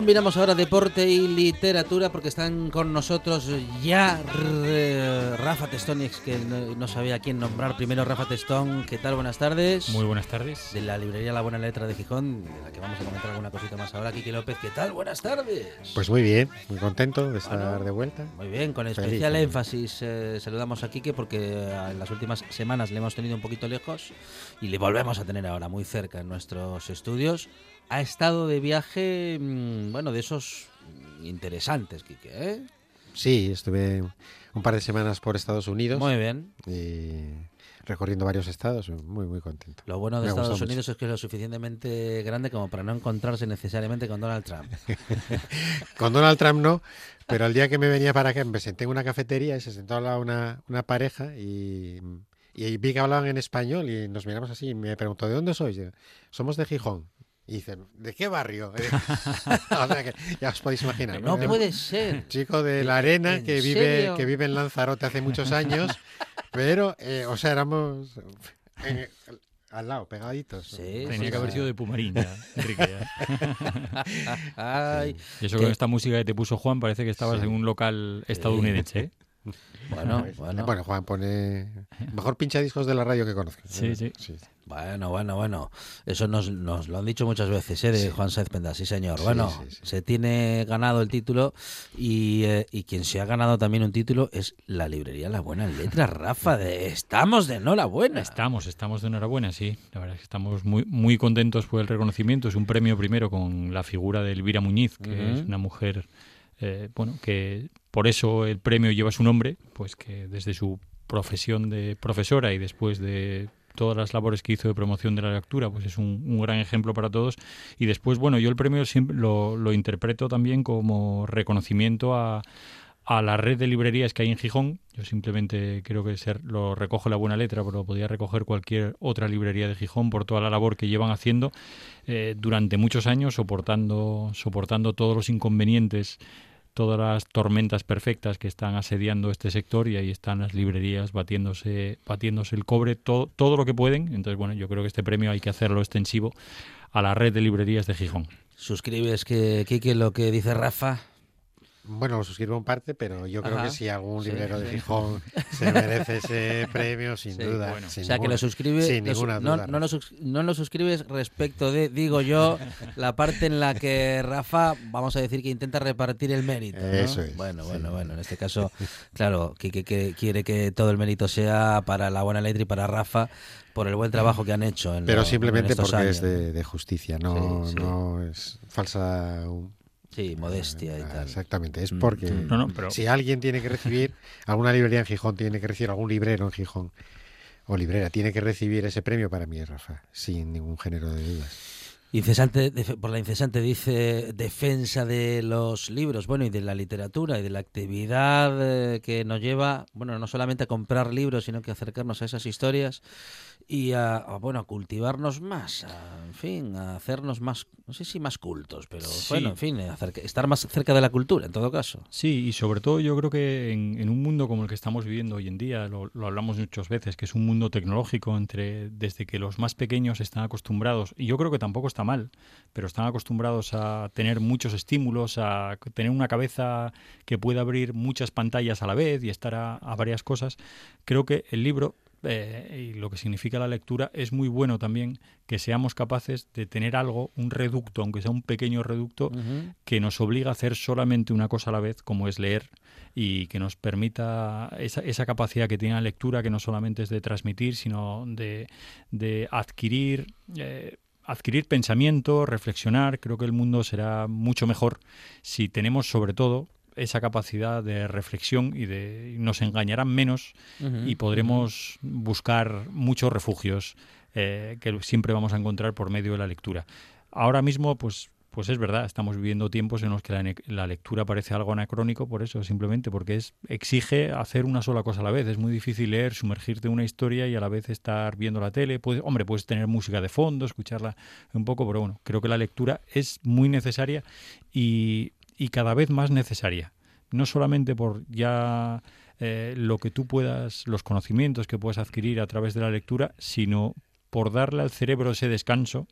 Combinamos ahora deporte y literatura porque están con nosotros ya Rafa Testón, que no, sabía a quién nombrar. Primero Rafa Testón, ¿qué tal? Buenas tardes. Muy buenas tardes. De la librería La Buena Letra de Gijón, de la que vamos a comentar alguna cosita más ahora. Kiki López, ¿qué tal? Buenas tardes. Pues muy bien, muy contento de estar de vuelta. Muy bien, con especial énfasis eh, saludamos a Kike porque en las últimas semanas le hemos tenido un poquito lejos y le volvemos a tener ahora muy cerca en nuestros estudios ha estado de viaje, mm, bueno, de esos interesantes, Quique, ¿eh? Sí, estuve un par de semanas por Estados Unidos. Muy bien. recorriendo varios estados, muy, muy contento. Lo bueno de Estados Unidos es que es lo suficientemente grande como para no encontrarse necesariamente con Donald Trump. con Donald Trump no, pero el día que me venía para acá me senté en una cafetería y se sentó a una, una pareja y, y vi que hablaban en español y nos miramos así y me preguntó, ¿de dónde sois? Somos de Gijón. Y dicen, ¿de qué barrio? ya os podéis imaginar. No, puede ser. Chico de la arena que vive, que vive en Lanzarote hace muchos años, pero, eh, o sea, éramos al lado, pegaditos. Sí, Tenía que haber sido de Pumarín, Enrique. y eso con esta música que te puso Juan parece que estabas en un local estadounidense. ¿eh? Bueno, bueno. Bueno, Juan pone. Mejor pincha discos de la radio que conozco. Sí, sí. Bueno, bueno, bueno. Eso nos, lo han dicho muchas veces, ¿eh? De Juan Saez Penda, sí, señor. Bueno, se tiene ganado el título y, eh, y, quien se ha ganado también un título es la librería La Buena Letra, Rafa. De, estamos de enhorabuena. Estamos, estamos de enhorabuena, sí. La verdad es que estamos muy, muy contentos por el reconocimiento. Es un premio primero con la figura de Elvira Muñiz, que es una mujer eh, bueno, que por eso el premio lleva su nombre, pues que desde su profesión de profesora y después de todas las labores que hizo de promoción de la lectura, pues es un, gran ejemplo para todos. Y después, bueno, yo el premio siempre lo, lo interpreto también como reconocimiento a, a la red de librerías que hay en Gijón. Yo simplemente creo que ser, lo recojo la buena letra, pero podría recoger cualquier otra librería de Gijón por toda la labor que llevan haciendo eh, durante muchos años, soportando, soportando todos los inconvenientes todas las tormentas perfectas que están asediando este sector y ahí están las librerías batiéndose, batiéndose el cobre, todo, todo lo que pueden. Entonces, bueno, yo creo que este premio hay que hacerlo extensivo a la red de librerías de Gijón. ¿Suscribes que, Kike, lo que dice Rafa? Bueno, lo suscribo en parte, pero yo creo que si algún librero de Gijón se merece ese premio, sin duda. o sea, que lo suscribes. Sin ninguna duda. No, no, lo suscribes respecto de, digo yo, la parte en la que Rafa, vamos a decir que intenta repartir el mérito. Eso es. Bueno, bueno, bueno. En este caso, claro, que, que, quiere que todo el mérito sea para la buena letra y para Rafa por el buen trabajo que han hecho. En pero simplemente porque es de, justicia, no, no es falsa. Sí, modestia y ah, tal. Exactamente, es mm. porque si alguien tiene que recibir, alguna librería en Gijón tiene que recibir, algún librero en Gijón o librera tiene que recibir ese premio para mí, Rafa, sin ningún género de dudas. Incesante, por la incesante dice defensa de los libros, bueno, y de la literatura y de la actividad eh, que nos lleva, bueno, no solamente a comprar libros, sino que acercarnos a esas historias y a, bueno, a cultivarnos más, en fin, a hacernos más, no sé si más cultos, pero bueno, en fin, estar más cerca de la cultura, en todo caso. Sí, y sobre todo yo creo que en, un mundo como el que estamos viviendo hoy en día, lo, lo, hablamos muchas veces, que es un mundo tecnológico entre desde que los más pequeños están acostumbrados, y yo creo que tampoco está mal, pero están acostumbrados a tener muchos estímulos, a tener una cabeza que pueda abrir muchas pantallas a la vez y estar a, varias cosas, creo que el libro eh, y lo que significa la lectura, es muy bueno también que seamos capaces de tener algo, un reducto, aunque sea un pequeño reducto, que nos obliga a hacer solamente una cosa a la vez, como es leer, y que nos permita esa, esa capacidad que tiene la lectura, que no solamente es de transmitir, sino de, de adquirir. Eh, adquirir pensamiento, reflexionar, creo que el mundo será mucho mejor si tenemos sobre todo esa capacidad de reflexión y de nos engañarán menos y podremos buscar muchos refugios eh, que siempre vamos a encontrar por medio de la lectura. Ahora mismo, pues pues es verdad, estamos viviendo tiempos en los que la, lectura parece algo anacrónico, por eso, simplemente porque es exige hacer una sola cosa a la vez. Es muy difícil leer, sumergirte en una historia y a la vez estar viendo la tele. Puedes, hombre, puedes tener música de fondo, escucharla un poco, pero bueno, creo que la lectura es muy necesaria y, y cada vez más necesaria. No solamente por ya eh, lo que tú puedas, los conocimientos que puedas adquirir a través de la lectura, sino por darle al cerebro ese descanso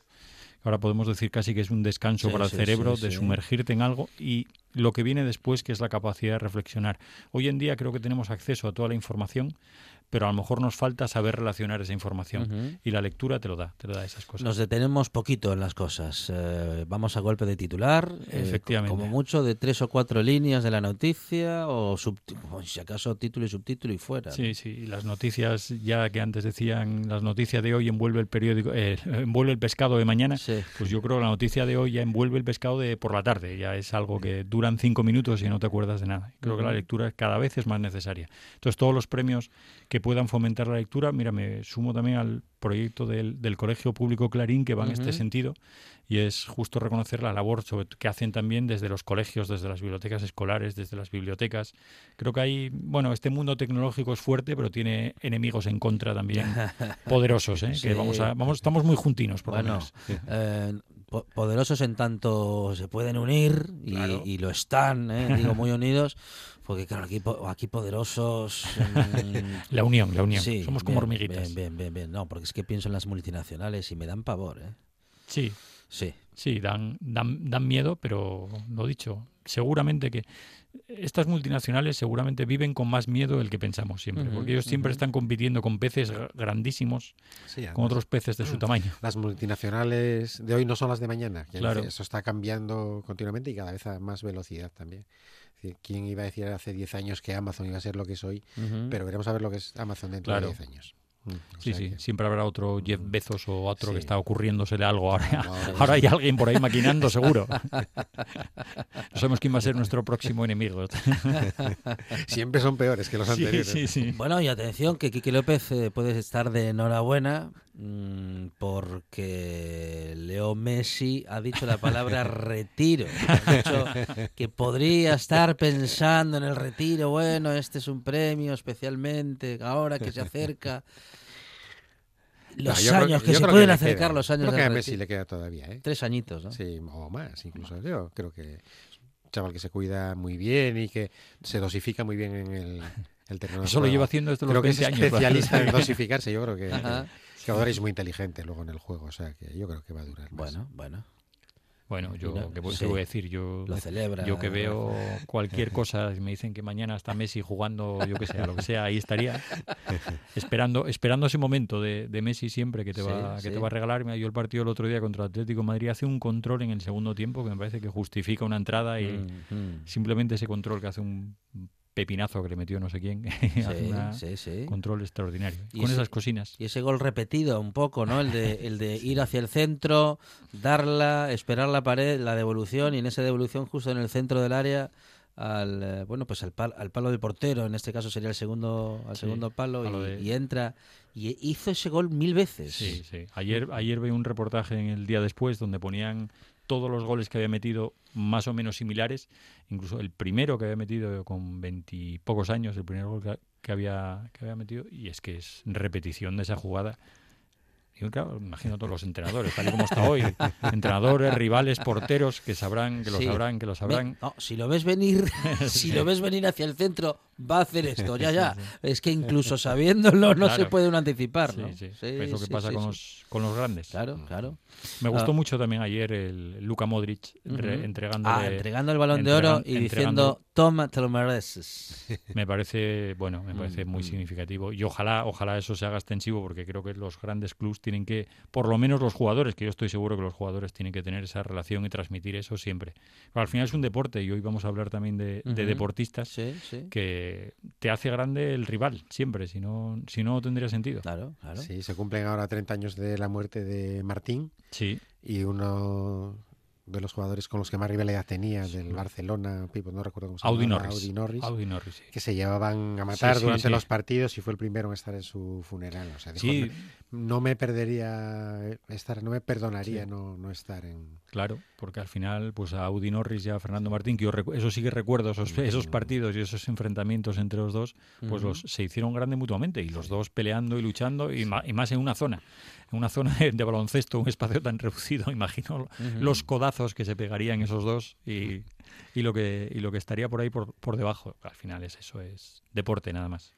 ahora podemos decir casi que es un descanso para el cerebro de sumergirte en algo y lo que viene después que es la capacidad de reflexionar. Hoy en día creo que tenemos acceso a toda la información, pero a lo mejor nos falta saber relacionar esa información y la lectura te lo da, te lo da esas cosas. Nos detenemos poquito en las cosas. Eh, vamos a golpe de titular, eh, efectivamente, como mucho de tres o cuatro líneas de la noticia o, si acaso título y subtítulo y fuera. Sí, sí, las noticias ya que antes decían las noticias de hoy envuelve el periódico, eh, envuelve el pescado de mañana. Pues yo creo que la noticia de hoy ya envuelve el pescado de por la tarde. Ya es algo que duran cinco minutos y no te acuerdas de nada. Creo que la lectura cada vez es más necesaria. Entonces todos los premios que puedan fomentar la lectura. Mira, me sumo también al proyecto del, del Colegio Público Clarín que va en este sentido y es justo reconocer la labor que hacen también desde los colegios, desde las bibliotecas escolares, desde las bibliotecas. Creo que hay, bueno, este mundo tecnológico es fuerte, pero tiene enemigos en contra también poderosos, ¿eh? que vamos a, vamos, estamos muy juntinos, por bueno, eh, poderosos en tanto se pueden unir y, lo están, ¿eh? digo, muy unidos, porque claro, aquí, aquí poderosos... la unión, la unión. Somos como hormiguitas. Bien, bien, bien, No, porque es que pienso en las multinacionales y me dan pavor, ¿eh? Sí. Sí. Sí, dan, dan, dan miedo, pero lo dicho, seguramente que estas multinacionales seguramente viven con más miedo del que pensamos siempre, porque ellos siempre están compitiendo con peces grandísimos, con otros peces de su tamaño. Las multinacionales de hoy no son las de mañana, claro. eso está cambiando continuamente y cada vez a más velocidad también. ¿Quién iba a decir hace 10 años que Amazon iba a ser lo que es hoy? Pero veremos a ver lo que es Amazon dentro de 10 años. Mm, sí, sí, siempre habrá otro Jeff Bezos o otro que está ocurriéndosele algo. Ahora, ahora hay alguien por ahí maquinando, seguro. No sabemos quién va a ser nuestro próximo enemigo. Siempre son peores que los anteriores. bueno, y atención, que Quique López eh, puede estar de enhorabuena mm, porque Leo Messi ha dicho la palabra retiro. Ha dicho que podría estar pensando en el retiro. Bueno, este es un premio especialmente ahora que se acerca los años que, se pueden acercar los años creo que a Messi le queda todavía ¿eh? tres añitos ¿no? sí o más incluso yo creo que un chaval que se cuida muy bien y que se dosifica muy bien en el, el terreno eso lo lleva haciendo desde los creo 20 que es especialista en dosificarse yo creo que, que, ahora es muy inteligente luego en el juego o sea que yo creo que va a durar bueno bueno bueno, yo, ¿qué, voy a decir? Yo, lo celebra. Yo que veo cualquier cosa, me dicen que mañana está Messi jugando, yo que sé, lo que sea, ahí estaría. esperando esperando ese momento de, Messi siempre que te va que te va a regalar. Me dio el partido el otro día contra el Atlético de Madrid. Hace un control en el segundo tiempo que me parece que justifica una entrada y mm, mm. simplemente ese control que hace un pepinazo que le metió no sé quién. Sí, Control extraordinario. con esas cocinas. Y ese gol repetido un poco, ¿no? El de, el de ir hacia el centro, darla, esperar la pared, la devolución y en esa devolución justo en el centro del área al eh, bueno pues al, al palo del portero en este caso sería el segundo al segundo palo y, entra y hizo ese gol mil veces sí sí ayer ayer vi un reportaje en el día después donde ponían todos los goles que había metido más o menos similares, incluso el primero que había metido con veintipocos años, el primer gol que, había, que había metido, y es que es repetición de esa jugada. Y claro, imagino todos los entrenadores, tal y como está hoy, entrenadores, rivales, porteros, que sabrán, que lo sabrán, que lo sabrán. si lo ves venir, si lo ves venir hacia el centro, va a hacer esto, ya, ya. Es que incluso sabiéndolo no se puede uno anticipar, ¿no? Sí, sí. es lo que pasa con, los, con los grandes. Claro, claro. Me gustó ah. mucho también ayer el Luca Modric entregando, ah, entregando el balón de oro y diciendo toma, te lo mereces. Me parece, bueno, me parece muy significativo y ojalá, ojalá eso se haga extensivo porque creo que los grandes clubs tienen que, por lo menos los jugadores, que yo estoy seguro que los jugadores tienen que tener esa relación y transmitir eso siempre. Pero al final es un deporte y hoy vamos a hablar también de, deportistas que te hace grande el rival siempre, si no, si no tendría sentido. Claro, claro. Sí, se cumplen ahora 30 años de la muerte de Martín. Sí. Y uno de los jugadores con los que más rivalidad tenía del Barcelona, no recuerdo cómo se Audi Norris. Audi Norris, que se llevaban a matar durante los partidos y fue el primero en estar en su funeral. O sea, no me perdería estar, no me perdonaría no, no estar en. Claro, porque al final, pues a Audi Norris y a Fernando Martín, que yo eso sí que recuerdo, esos, esos partidos y esos enfrentamientos entre los dos, pues los se hicieron grandes mutuamente y los dos peleando y luchando y, y más en una zona en una zona de, baloncesto, un espacio tan reducido, imagino los codazos que se pegarían esos dos y, y, lo, que, y lo que estaría por ahí por, por debajo. Al final es eso, es deporte nada más.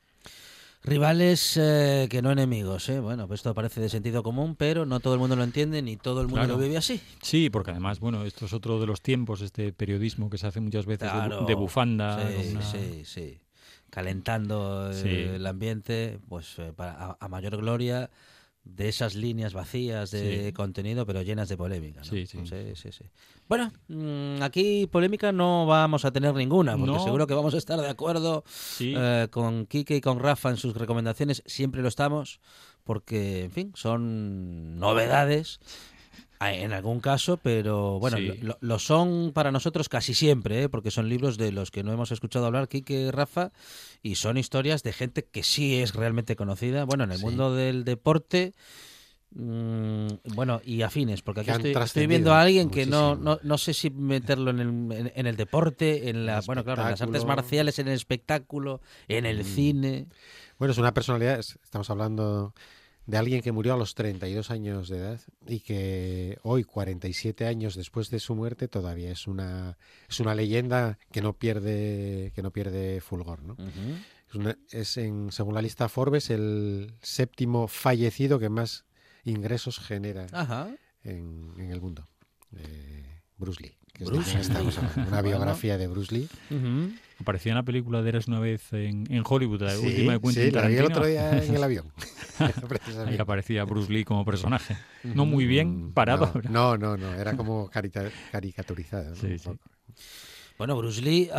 Rivales eh, que no enemigos, ¿eh? Bueno, pues esto parece de sentido común, pero no todo el mundo lo entiende ni todo el mundo lo vive así. Sí, porque además, bueno, esto es otro de los tiempos, este periodismo que se hace muchas veces de, bufanda. Sí, sí, sí. Calentando eh, el ambiente, pues eh, para, a mayor gloria de esas líneas vacías de contenido, pero llenas de polémica. Sí, sí. sí, Bueno, mm, aquí polémica no vamos a tener ninguna, porque seguro que vamos a estar de acuerdo eh, con Quique y con Rafa en sus recomendaciones. Siempre lo estamos, porque, en fin, son novedades en algún caso, pero bueno, lo, son para nosotros casi siempre, ¿eh? porque son libros de los que no hemos escuchado hablar, Kike Rafa, y son historias de gente que sí es realmente conocida. Bueno, en el mundo del deporte. Mm, bueno, y afines, porque aquí estoy, viendo a alguien que no, no, no, sé si meterlo en el, en, el deporte, en la, bueno, claro, en las artes marciales, en el espectáculo, en el mm. cine. Bueno, es una personalidad, estamos hablando de alguien que murió a los 32 años de edad y que hoy, 47 años después de su muerte, todavía es una, es una leyenda que no pierde, que no pierde fulgor. ¿no? es, en, según la lista Forbes, el séptimo fallecido que más ingresos genera En, en, el mundo. Eh, Bruce Lee. Que una biografía de Bruce Lee. Aparecía en la película de Eras una vez en, Hollywood, la última de Quentin sí, la vi el otro día en el avión. Ahí aparecía Bruce Lee como personaje. No muy bien parado. No, no, no, era como caricaturizado. Sí, sí. Bueno, Bruce Lee,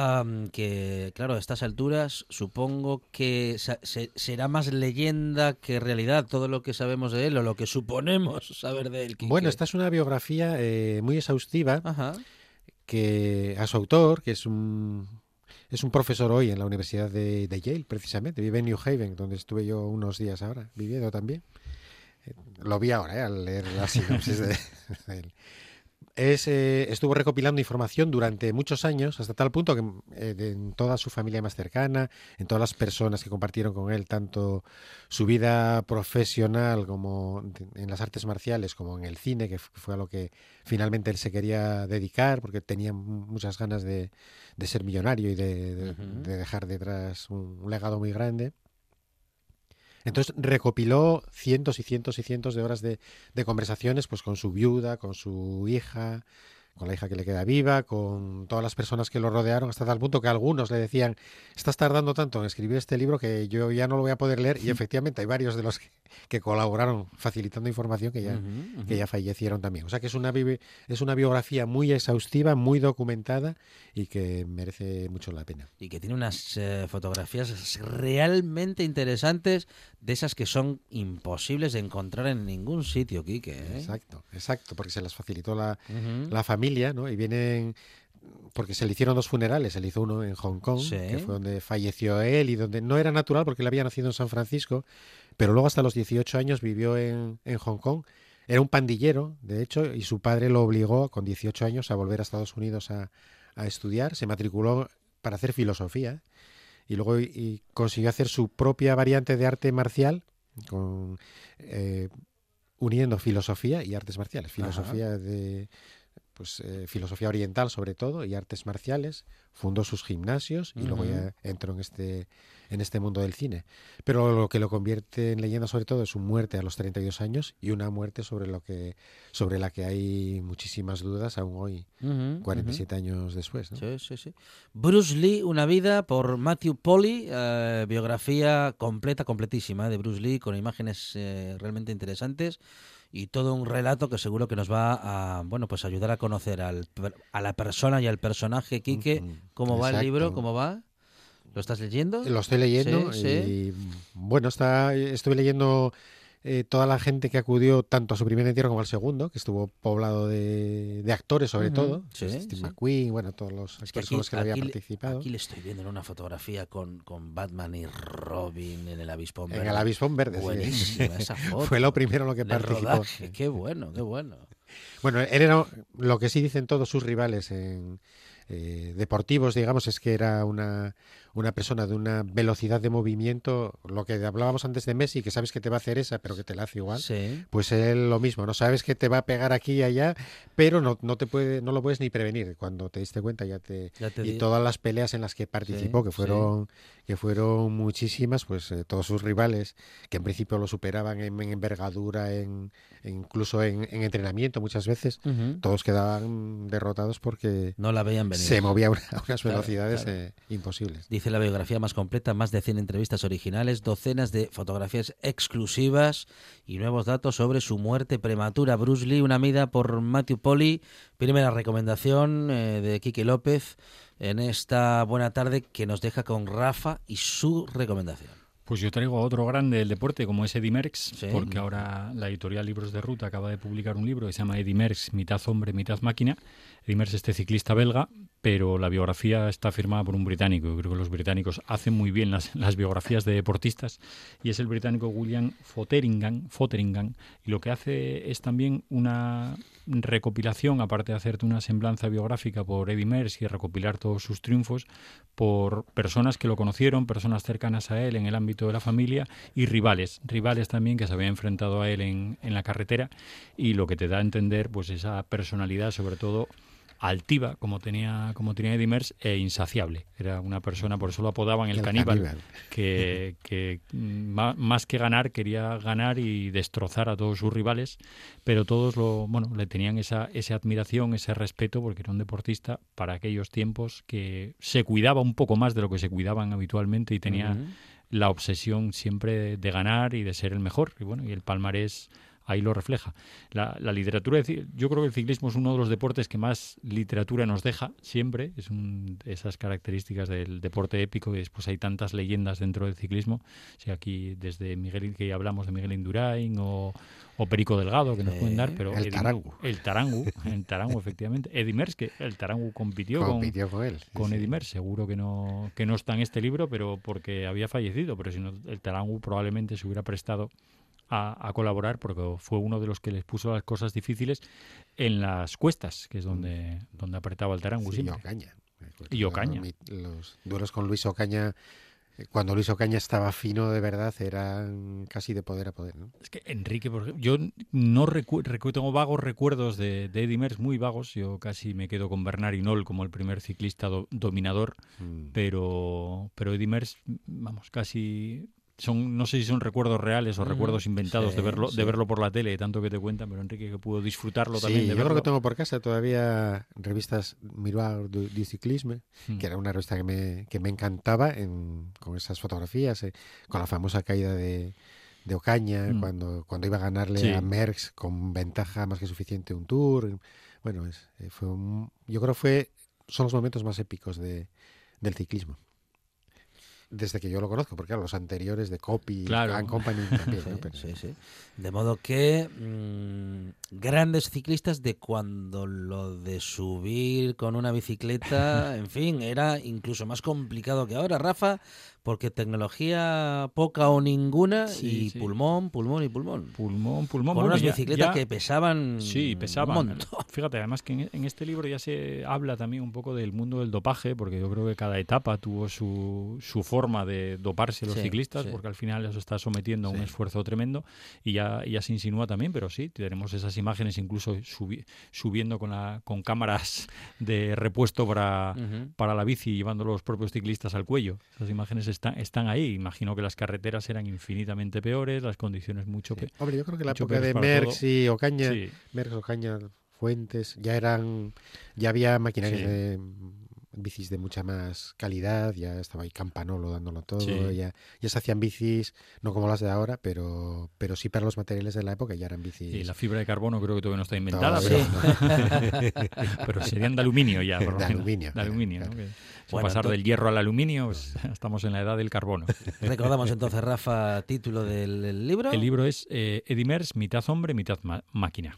que claro, a estas alturas supongo que será más leyenda que realidad todo lo que sabemos de él o lo que suponemos saber de él. Bueno, esta es una biografía eh, muy exhaustiva que a su autor, que es un es un profesor hoy en la Universidad de, Yale, precisamente. Vive en New Haven, donde estuve yo unos días ahora, viviendo también. Eh, lo vi ahora, eh, al leer la sinopsis de, él. Eh, estuvo recopilando información durante muchos años, hasta tal punto que en toda su familia más cercana, en todas las personas que compartieron con él, tanto su vida profesional como en las artes marciales, como en el cine, que fue a lo que finalmente él se quería dedicar, porque tenía muchas ganas de, de ser millonario y de, dejar detrás un, legado muy grande. Entonces recopiló cientos y cientos y cientos de horas de, conversaciones pues con su viuda, con su hija, con la hija que le queda viva, con todas las personas que lo rodearon, hasta tal punto que algunos le decían, estás tardando tanto en escribir este libro que yo ya no lo voy a poder leer. Y efectivamente hay varios de los que, colaboraron facilitando información que ya, que ya fallecieron también. O sea que es una, es una biografía muy exhaustiva, muy documentada y que merece mucho la pena. Y que tiene unas eh, fotografías realmente interesantes, de esas que son imposibles de encontrar en ningún sitio, Quique. ¿eh? Exacto, exacto, porque se las facilitó la, la familia, ¿no? Y vienen porque se le hicieron dos funerales, se le hizo uno en Hong Kong, que fue donde falleció él y donde no era natural porque él había nacido en San Francisco, pero luego hasta los 18 años vivió en, en Hong Kong. Era un pandillero, de hecho, y su padre lo obligó con 18 años a volver a Estados Unidos a, a estudiar. Se matriculó para hacer filosofía y luego y consiguió hacer su propia variante de arte marcial con, eh, uniendo filosofía y artes marciales. Filosofía de pues eh, filosofía oriental sobre todo y artes marciales, fundó sus gimnasios y luego ya entró en este en este mundo del cine. Pero lo que lo convierte en leyenda sobre todo es su muerte a los 32 años y una muerte sobre lo que sobre la que hay muchísimas dudas aún hoy, 47 años después. ¿no? Sí, sí, sí. Bruce Lee, una vida por Matthew Polly, eh, biografía completa, completísima de Bruce Lee con imágenes eh, realmente interesantes y todo un relato que seguro que nos va a bueno pues ayudar a conocer al, a la persona y al personaje Quique. ¿Cómo va el libro? ¿Cómo va? ¿Lo estás leyendo? Lo estoy leyendo Sí, y bueno, está, estuve leyendo eh, toda la gente que acudió tanto a su primer entierro como al segundo, que estuvo poblado de, de actores sobre todo, sí, pues Steve sí. McQueen, bueno, todos los Es que actores aquí, con los que había aquí le- participado. aquí le estoy viendo en una fotografía con, con Batman y Robin en el avispón en verde. el avispón verde, sí. Buenísima esa foto. Fue lo primero en lo que participó. rodaje. Qué bueno, qué bueno. Bueno, él era lo que sí dicen todos sus rivales en eh, deportivos, digamos, es que era una, una persona de una velocidad de movimiento, lo que hablábamos antes de Messi, que sabes que te va a hacer esa, pero que te la hace igual. Sí. Pues él lo mismo, no sabes que te va a pegar aquí y allá, pero no, no te puede, no lo puedes ni prevenir. Cuando te diste cuenta ya te, Ya te y todas las peleas en las que participó, Sí, que fueron, que fueron muchísimas, pues eh, todos sus rivales, que en principio lo superaban en, en envergadura, en, incluso en, en entrenamiento muchas veces, todos quedaban derrotados porque No la veían venir. Se movía a una- unas Claro, velocidades claro. eh, imposibles. Dice la biografía más completa, más de 100 entrevistas originales, docenas de fotografías exclusivas y nuevos datos sobre su muerte prematura. Bruce Lee, una mida por Matthew Polly. Primera recomendación eh, de Quique López en esta buena tarde que nos deja con Rafa y su recomendación. Pues yo traigo a otro grande del deporte como es Eddie Merckx, Sí. porque ahora la editorial Libros de Ruta acaba de publicar un libro que se llama Eddie Merckx, mitad hombre, mitad máquina. Eddie Merckx es este ciclista belga, pero la biografía está firmada por un británico. Yo creo que los británicos hacen muy bien las, las biografías de deportistas y es el británico William Fotheringham, Fotheringham. Y lo que hace es también una recopilación, aparte de hacerte una semblanza biográfica por Eddie Merckx y recopilar todos sus triunfos, por personas que lo conocieron, personas cercanas a él en el ámbito de la familia y rivales, rivales también que se habían enfrentado a él en, en la carretera y lo que te da a entender pues esa personalidad sobre todo altiva como tenía como tenía Eddie Merckx e insaciable. Era una persona por eso lo apodaban el, El caníbal, caníbal. que, que mm, más que ganar quería ganar y destrozar a todos sus rivales pero todos lo bueno le tenían esa, esa admiración ese respeto porque era un deportista para aquellos tiempos que se cuidaba un poco más de lo que se cuidaban habitualmente y tenía la obsesión siempre de, de ganar y de ser el mejor. Y bueno y el palmarés ahí lo refleja la, la literatura yo creo que el ciclismo es uno de los deportes que más literatura nos deja siempre es un, esas características del deporte épico y después hay tantas leyendas dentro del ciclismo o sea, aquí desde Miguel que ya hablamos de Miguel Indurain o, o Perico Delgado que nos pueden dar Eh, pero el Tarangu. el Tarangu el Tarangu efectivamente Eddie Merckx que el Tarangu compitió con Compitió con él. sí, con sí. Merckx. Seguro que no, que no está en este libro, pero porque había fallecido. Pero si no, el Tarangu probablemente se hubiera prestado a, a colaborar porque fue uno de los que les puso las cosas difíciles en las cuestas, que es donde, donde apretaba el Tarangu Sí, y. Ocaña. Y Ocaña. Los, los duelos con Luis Ocaña, eh, cuando Luis Ocaña estaba fino de verdad, eran casi de poder a poder. ¿no? Es que Enrique, yo no recu- recu- tengo vagos recuerdos de, de Merckx, muy vagos. Yo casi me quedo con Bernard Hinault como el primer ciclista do- dominador. Mm. pero pero Eddie Merckx, vamos, casi son no sé si son recuerdos reales o Ujú, recuerdos inventados de verlo sí. de verlo por la tele, tanto que te cuentan, pero Enrique que pudo disfrutarlo Sí, también de yo creo verlo. que tengo por casa todavía revistas Miroir du, du Cyclisme, Mm. que era una revista que me, que me encantaba en- con esas fotografías, eh, con la famosa caída de, de Ocaña, Mm. cuando, cuando iba a ganarle a Merckx con ventaja más que suficiente un tour. Bueno, es, eh, fue un- yo creo que fue, son los momentos más épicos de, del ciclismo. Desde que yo lo conozco, porque claro, los anteriores de Copy, Claro. and Company también, Sí, ¿no? Pero- sí, sí. De modo que mm, grandes ciclistas de cuando lo de subir con una bicicleta, en fin, era incluso más complicado que ahora, Rafa, porque tecnología poca o ninguna Sí, y sí. pulmón, pulmón y pulmón. pulmón, pulmón, Con bueno, unas ya- bicicletas ya- que pesaban Sí, pesaban. un montón. Fíjate, además que en, en este libro ya se habla también un poco del mundo del dopaje, porque yo creo que cada etapa tuvo su, su forma forma de doparse los Sí, ciclistas, sí. porque al final eso está sometiendo a un esfuerzo tremendo y ya, ya se insinúa también, pero sí, tenemos esas imágenes incluso subi- subiendo con, la, con cámaras de repuesto para, Ujú. para la bici, llevando los propios ciclistas al cuello. Esas imágenes están, están ahí. Imagino que las carreteras eran infinitamente peores, las condiciones mucho peores. Hombre, yo creo que la época de Merckx todo. y Ocaña, Sí. Merckx, Ocaña, Fuentes, ya eran, ya había maquinarias Sí. de bicis de mucha más calidad, ya estaba ahí Campanolo dándolo todo, Sí. ya, ya se hacían bicis, no como las de ahora, pero, pero sí para los materiales de la época ya eran bicis. Y la fibra de carbono creo que todavía no está inventada, Todavía pero, pero serían de aluminio ya. por lo De menos. aluminio, De claro, aluminio, ¿no? claro. Que, si Bueno, pasar tú- del hierro al aluminio, pues, estamos en la edad del carbono. Recordamos entonces, Rafa, título del libro. El libro es eh, Edimers, mitad hombre, mitad máquina.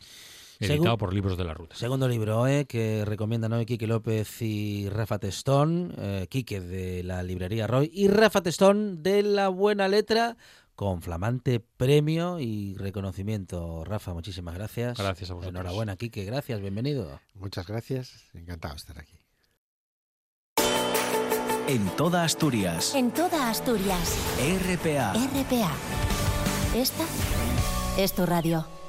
Editado por Libros de la Ruta. Segundo libro eh, que recomiendan hoy Quique López y Rafa Testón, eh, Quique de la librería Roy y Rafa Testón de la Buena Letra con flamante premio y reconocimiento. Rafa, muchísimas gracias. Gracias a vosotros. Enhorabuena, Quique, gracias, bienvenido. Muchas gracias, encantado de estar aquí. En toda Asturias. En toda Asturias. RPA. RPA. Esta es tu radio.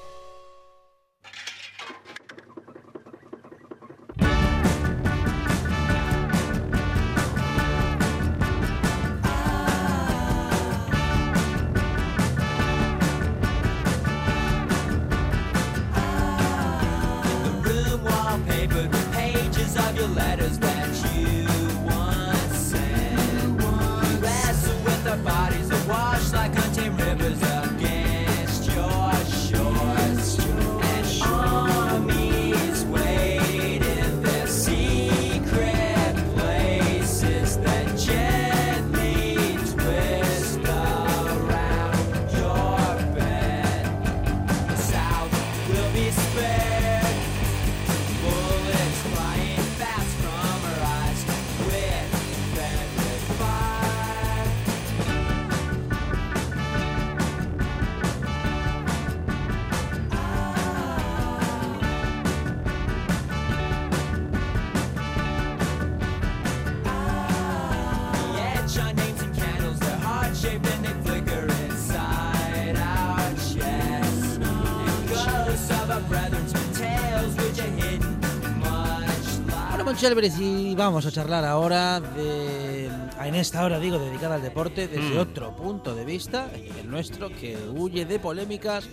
Y vamos a charlar ahora de, en esta hora, digo, dedicada al deporte, desde otro punto de vista, el nuestro, que huye de polémicas,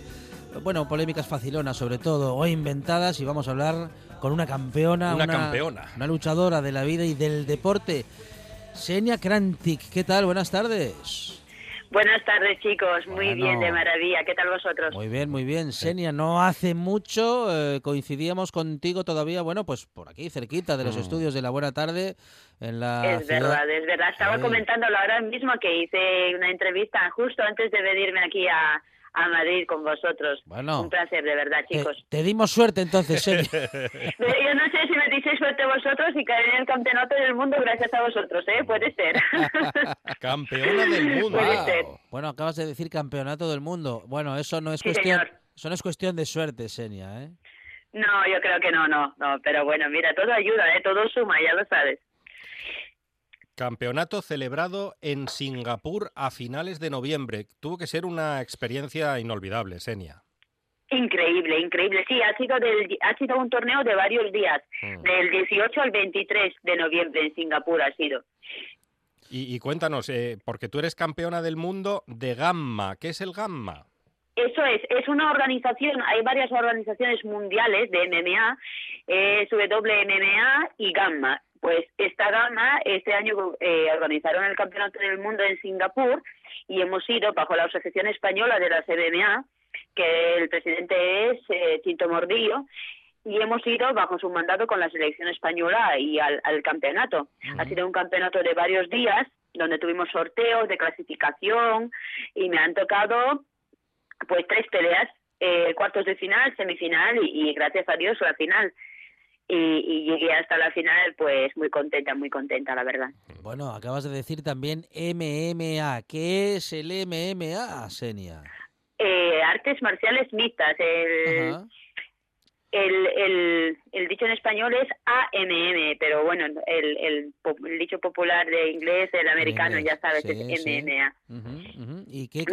bueno, polémicas facilonas sobre todo, o inventadas, y vamos a hablar con una campeona, Una campeona. una luchadora de la vida y del deporte, Senia Krantik. ¿Qué tal? Buenas tardes. Buenas tardes, chicos. Muy Bueno. bien, de maravilla. ¿Qué tal vosotros? Muy bien, muy bien. Senia, no hace mucho eh, coincidíamos contigo todavía, bueno, pues por aquí, cerquita de los estudios de la Buena Tarde, en la es ciudad- verdad, es verdad. Estaba Sí. comentándolo ahora mismo que hice una entrevista justo antes de venirme aquí a, a Madrid con vosotros. Bueno. Un placer, de verdad, chicos. te dimos suerte entonces, Senia. Pero Yo no sé dices suerte vosotros y caer en el campeonato del mundo gracias a vosotros, ¿eh? Puede ser. Campeona del mundo. Puede Wow. ser. Bueno, acabas de decir campeonato del mundo. Bueno, eso no es Sí, cuestión, señor. eso no es cuestión de suerte, Senia, ¿eh? No, yo creo que no, no, no. Pero bueno, mira, todo ayuda, ¿eh? Todo suma, ya lo sabes. Campeonato celebrado en Singapur a finales de noviembre. Tuvo que ser una experiencia inolvidable, Senia. Increíble, increíble. Sí, ha sido, del, ha sido un torneo de varios días, Mm. del 18 al 23 de noviembre en Singapur ha sido. Y, y cuéntanos, eh, porque tú eres campeona del mundo de Gamma. ¿Qué es el Gamma? Eso es, es una organización, hay varias organizaciones mundiales de MMA, es WMMA y Gamma. Pues esta Gamma, este año eh, organizaron el Campeonato del Mundo en Singapur y hemos ido bajo la Asociación Española de las MMA, que el presidente es eh, Tito Mordillo, y hemos ido bajo su mandato con la selección española y al, al campeonato. Ha sido un campeonato de varios días, donde tuvimos sorteos de clasificación y me han tocado pues tres peleas, eh, cuartos de final, semifinal y, y gracias a Dios la final. Y, y llegué hasta la final pues muy contenta, muy contenta, la verdad. Bueno, acabas de decir también MMA. ¿Qué es el MMA, Senia? Eh, artes marciales mixtas, el, Ajá. el, el, el dicho en español es AMM, pero bueno, el, el, el dicho popular de inglés, el americano, inglés, ya sabes, sí, es sí. MMA. Ujú. ¿Y qué,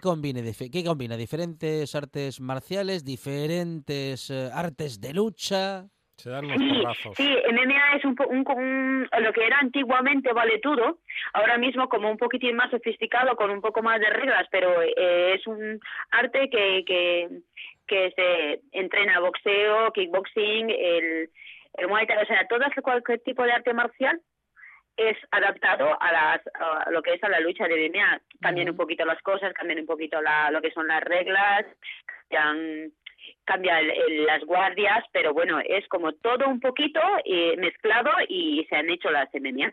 combine qué combina? ¿Diferentes artes marciales? ¿Diferentes eh, artes de lucha? Se dan unos Sí, porrazos. sí, MMA es un, un, un- lo que era antiguamente valetudo, ahora mismo como un poquitín más sofisticado, con un poco más de reglas, pero eh, es un arte que, que, que se entrena boxeo, kickboxing, el, el muay thai, o sea, todo cualquier tipo de arte marcial es adaptado a, las, a lo que es a la lucha de MMA. Cambian un poquito las cosas, cambian un poquito la, lo que son las reglas, cambian, cambia el- el- las guardias, pero bueno, es como todo un poquito eh, mezclado y se han hecho las MMA.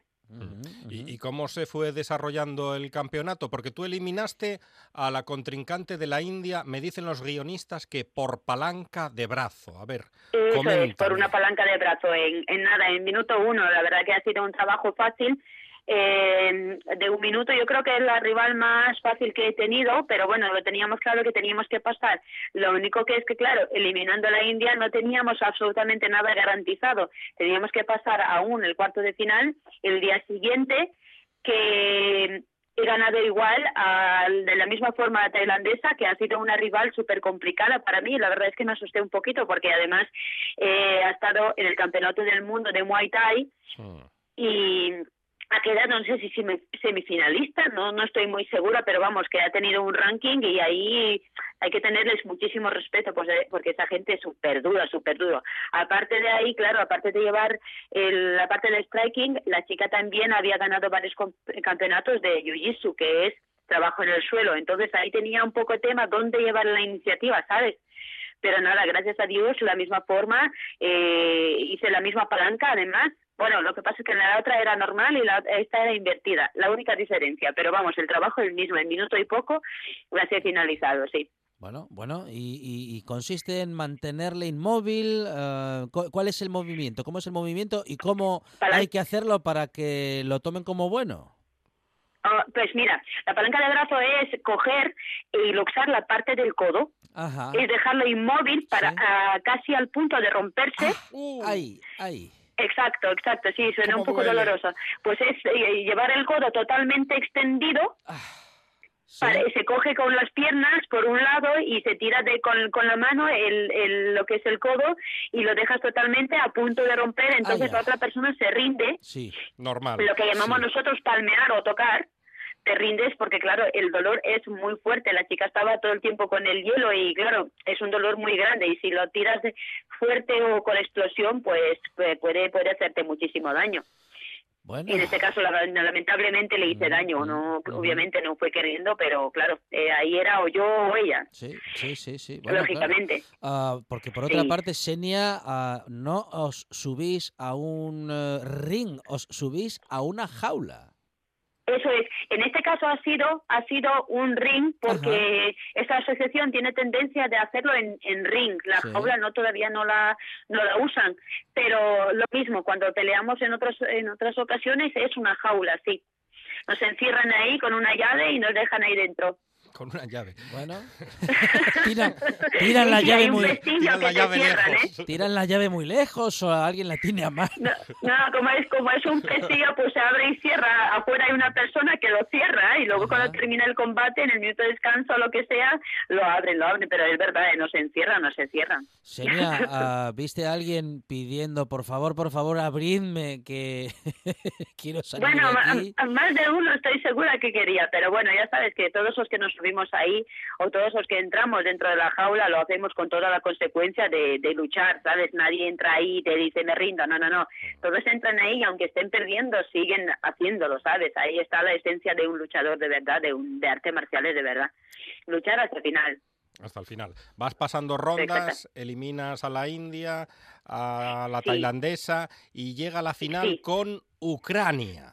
¿Y, y cómo se fue desarrollando el campeonato? Porque tú eliminaste a la contrincante de la India, me dicen los guionistas que por palanca de brazo. A ver, Eso es, por una palanca de brazo en, en nada, en minuto uno. La verdad que ha sido un trabajo fácil. Eh, de un minuto yo creo que es la rival más fácil que he tenido, pero bueno, lo teníamos claro que teníamos que pasar. Lo único que es que, claro, eliminando a la India no teníamos absolutamente nada garantizado. Teníamos que pasar aún el cuarto de final el día siguiente, que he ganado igual al- de la misma forma a la tailandesa, que ha sido una rival súper complicada para mí. La verdad es que me asusté un poquito porque además eh, ha estado en el Campeonato del Mundo de Muay Thai y ha quedado, no sé si semi- semifinalista, no, no estoy muy segura, pero vamos, que ha tenido un ranking y ahí hay que tenerles muchísimo respeto pues, eh, porque esa gente es súper dura, súper duro. Aparte de ahí, claro, aparte de llevar la parte del striking, la chica también había ganado varios campeonatos de Jiu-Jitsu, que es trabajo en el suelo. Entonces ahí tenía un poco tema dónde llevar la iniciativa, ¿sabes? pero nada, gracias a Dios, la misma forma, eh, hice la misma palanca, además. Bueno, lo que pasa es que la otra era normal y la, esta era invertida, la única diferencia. Pero vamos, el trabajo es el mismo, en minuto y poco las he finalizado, sí. Bueno, bueno, y, y- y consiste en mantenerle inmóvil. cu- ¿Cuál es el movimiento? ¿Cómo es el movimiento y cómo Para- hay que hacerlo para que lo tomen como bueno? Ah, pues mira, la palanca de brazo es coger y luxar la parte del codo, Ajá. es dejarlo inmóvil para Sí. ah, casi al punto de romperse. Ahí, ahí. Exacto, exacto, sí, suena un ¿Cómo poco duele? doloroso. Pues es eh, llevar el codo totalmente extendido Sí. Para- se coge con las piernas por un lado y se tira de con, con la mano el, el- lo que es el codo y lo dejas totalmente a punto de romper, entonces la otra persona se rinde, Sí. Normal. lo que llamamos sí. nosotros palmear o tocar, te rindes porque claro, el dolor es muy fuerte, la chica estaba todo el tiempo con el hielo y claro, es un dolor muy grande y si lo tiras fuerte o con explosión, pues eh, puede, puede hacerte muchísimo daño. Bueno. Y en este caso, la- lamentablemente, le hice daño. no. Obviamente no fue queriendo, pero claro, eh, ahí era o yo o ella, Sí, sí, sí, sí. Bueno, claro. lógicamente. Ah, porque por otra Sí. parte, Senia, ah, no os subís a un eh, ring, os subís a una jaula. Eso es. En este caso ha sido ha sido un ring porque esta asociación tiene tendencia de hacerlo en, en ring. La Sí. jaula no todavía no la no la usan, pero lo mismo cuando peleamos en otras en otras ocasiones es una jaula, sí. Nos encierran ahí con una llave y nos dejan ahí dentro. Con una llave. Bueno, tiran, tiran la llave muy, Tiran la llave cierran, ¿eh? lejos. tiran la llave muy lejos o alguien la tiene a mano. No, no, como es como es un pestillo, pues se abre y cierra. Afuera hay una persona que lo cierra y luego Ajá. cuando termina el combate, en el minuto de descanso o lo que sea, lo abren, lo abren. Pero es verdad, eh, no se encierran, no se cierran. Senia, ah, ¿viste a alguien pidiendo, por favor, por favor, abridme, que quiero salir Bueno, de aquí? a- más de uno estoy segura que quería, pero bueno, ya sabes que todos los que nos subimos ahí o todos los que entramos dentro de la jaula lo hacemos con toda la consecuencia de, de luchar, ¿sabes? Nadie entra ahí y te dice me rindo, no, no, no. Todos entran ahí y aunque estén perdiendo siguen haciéndolo, ¿sabes? Ahí está la esencia de un luchador de verdad, de, un, de artes marciales de verdad. Luchar hasta el final. Hasta el final. Vas pasando rondas, eliminas a la India, a la Sí. tailandesa y llega la final Sí. con Ucrania.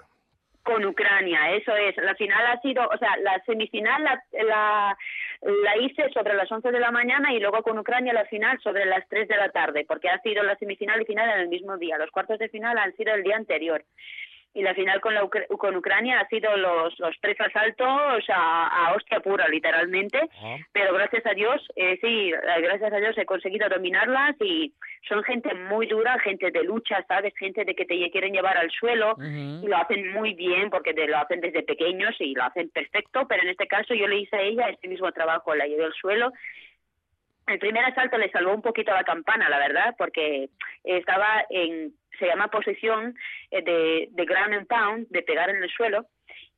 Con Ucrania, eso es. La final ha sido, o sea, la semifinal la, la, la hice sobre las 11 de la mañana y luego con Ucrania la final sobre las 3 de la tarde, porque ha sido la semifinal y final en el mismo día. Los cuartos de final han sido el día anterior. Y la final con, la Ucra- con Ucrania ha sido los, los tres asaltos a, a hostia pura, literalmente. Ah. Pero gracias a Dios, eh, sí, eh, gracias a Dios he conseguido dominarlas y son gente muy dura, gente de lucha, ¿sabes? Gente de que te quieren llevar al suelo y lo hacen muy bien porque te lo hacen desde pequeños y lo hacen perfecto, pero en este caso yo le hice a ella este mismo trabajo, la llevé al suelo. El primer asalto le salvó un poquito la campana, la verdad, porque estaba en, se llama posición eh, de, de ground and pound, de pegar en el suelo,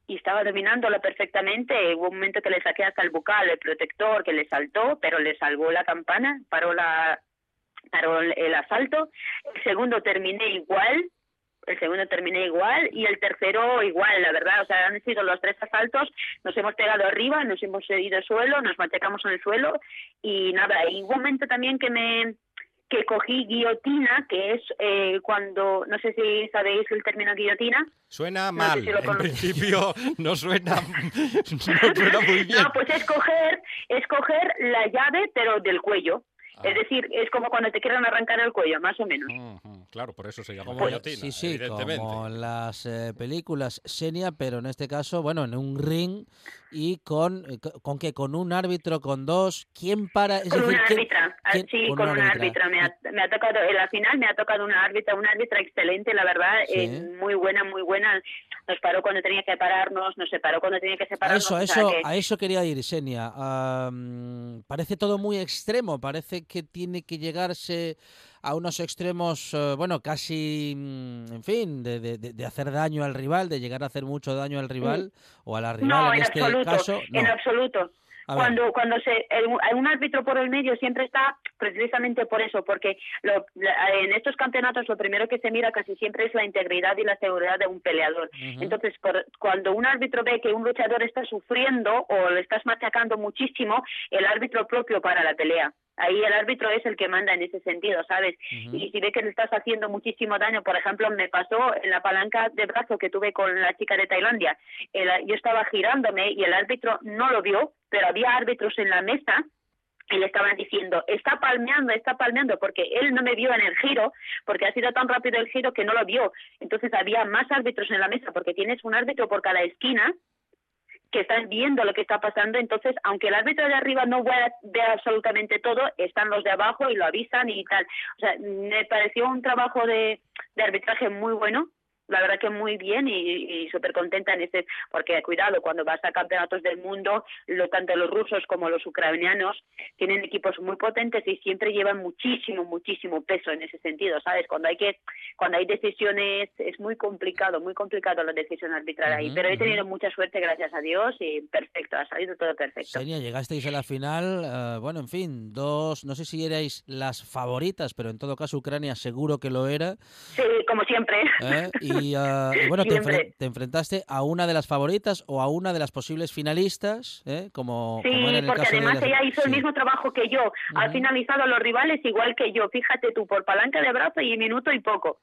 y estaba dominándola perfectamente. Hubo un momento que le saqué hasta el bucal, el protector, que le saltó, pero le salvó la campana, paró la paró el, el asalto. El segundo terminé igual, el segundo terminé igual y el tercero igual, la verdad. O sea, han sido los tres asaltos, nos hemos pegado arriba, nos hemos ido al suelo, nos machacamos en el suelo y nada. Y un momento también que me que cogí guillotina, que es eh, cuando, no sé si sabéis el término guillotina. Suena No mal. si en principio no suena, no suena muy bien. No, pues es coger, es coger la llave, pero del cuello. Ah. Es decir, es como cuando te quieren arrancar el cuello, más o menos. Claro, por eso se llama Como- guillotina, sí, sí, evidentemente. como en las eh, películas Xenia, pero en este caso, bueno, en un ring y con, eh, co- con que con un árbitro, con dos, ¿quién para? Es Con decir, una ¿quién- árbitra, ah, quién- sí, con con, una una árbitra. árbitra. Me ha, me ha tocado, en la final me ha tocado una árbitra, una árbitra excelente, la verdad, Sí. eh, muy buena, muy buena. Nos paró cuando tenía que pararnos, nos separó cuando tenía que A separarnos. eso, a o sea eso, que- a eso quería ir, Xenia. Ah, mm, parece todo muy extremo, parece que tiene que llegarse a unos extremos, eh, bueno, casi, mm, en fin, de, de- de- hacer daño al rival, de llegar a hacer mucho daño al rival o a la rival no, en, en este absoluto, caso. en no. absoluto. A ver. Cuando, cuando se, el- un árbitro por el medio siempre está precisamente por eso, porque lo- en estos campeonatos lo primero que se mira casi siempre es la integridad y la seguridad de un peleador. Entonces, por- cuando un árbitro ve que un luchador está sufriendo o le estás machacando muchísimo, el árbitro propio para la pelea. Ahí el árbitro es el que manda en ese sentido, ¿sabes? Y si ve que le estás haciendo muchísimo daño, por ejemplo, me pasó en la palanca de brazo que tuve con la chica de Tailandia. El- yo estaba girándome y el árbitro no lo vio, pero había árbitros en la mesa y le estaban diciendo, está palmeando, está palmeando, porque él no me vio en el giro, porque ha sido tan rápido el giro que no lo vio. Entonces había más árbitros en la mesa, porque tienes un árbitro por cada esquina que están viendo lo que está pasando, entonces, aunque el árbitro de arriba no vea, absolutamente todo, están los de abajo y lo avisan y tal. O sea, me pareció un trabajo de, de arbitraje muy bueno, la verdad que muy bien y, y súper contenta en este, porque cuidado, cuando vas a campeonatos del mundo, lo, tanto los rusos como los ucranianos tienen equipos muy potentes y siempre llevan muchísimo, muchísimo peso en ese sentido, ¿sabes? Cuando hay que, cuando hay decisiones, es muy complicado, muy complicado la decisión arbitral ahí, pero he tenido mucha suerte, gracias a Dios, y perfecto, ha salido todo perfecto. Xenia, llegasteis a la final, eh, bueno, en fin, dos, no sé si erais las favoritas, pero en todo caso Ucrania seguro que lo era. Sí, como siempre. ¿eh? Y, y bueno, te, enfrentaste a una de las favoritas o a una de las posibles finalistas, ¿eh? como, como era Sí, en el porque caso de además las- ella hizo el mismo trabajo que yo. Ha finalizado los rivales igual que yo. Fíjate tú, por palanca de brazo y minuto y poco.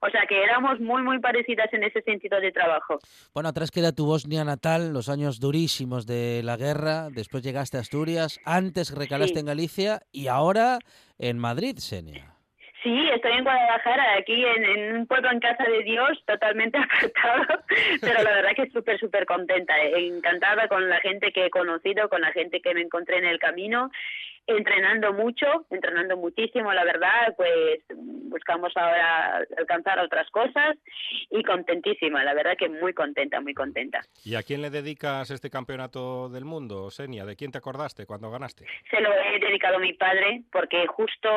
O sea que éramos muy, muy parecidas en ese sentido de trabajo. Bueno, atrás queda tu Bosnia natal, los años durísimos de la guerra, después llegaste a Asturias, antes recalaste Sí. en Galicia y ahora en Madrid, Xenia. Sí, estoy en Guadalajara, aquí en, un pueblo en casa de Dios, totalmente apartado, pero la verdad que súper, súper contenta, encantada con la gente que he conocido, con la gente que me encontré en el camino, entrenando mucho, entrenando muchísimo, la verdad, pues buscamos ahora alcanzar otras cosas y contentísima, la verdad que muy contenta, muy contenta. ¿Y a quién le dedicas este campeonato del mundo, Senia? ¿De quién te acordaste cuando ganaste? Se lo he dedicado a mi padre porque justo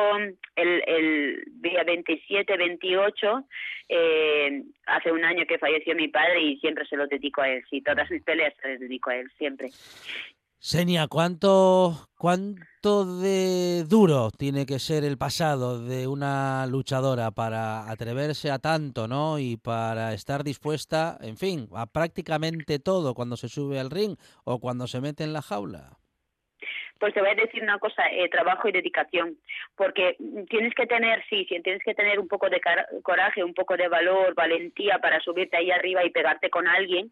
el, el día 27-28, eh, hace un año que falleció mi padre y siempre se lo dedico a él. Sí, todas mis peleas se las dedico a él, siempre. Senia, ¿cuánto, ¿cuánto de duro tiene que ser el pasado de una luchadora para atreverse a tanto, ¿no? Y para estar dispuesta, en fin, a prácticamente todo cuando se sube al ring o cuando se mete en la jaula. Pues te voy a decir una cosa, eh, trabajo y dedicación, porque tienes que tener, sí, sí, tienes que tener un poco de coraje, un poco de valor, valentía para subirte ahí arriba y pegarte con alguien,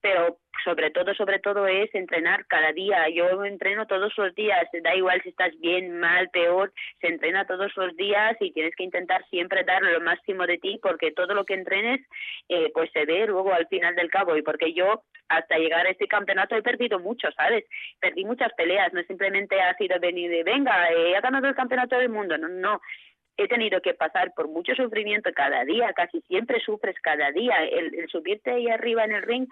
pero sobre todo, sobre todo es entrenar cada día. Yo entreno todos los días, da igual si estás bien, mal, peor, se entrena todos los días y tienes que intentar siempre dar lo máximo de ti porque todo lo que entrenes eh, pues se ve luego al final del cabo y porque yo hasta llegar a este campeonato he perdido mucho, ¿sabes? Perdí muchas peleas, no simplemente ha sido venir de, venga, eh, he ganado el campeonato del mundo, no, no, he tenido que pasar por mucho sufrimiento cada día, casi siempre sufres cada día. El, subirte ahí arriba en el ring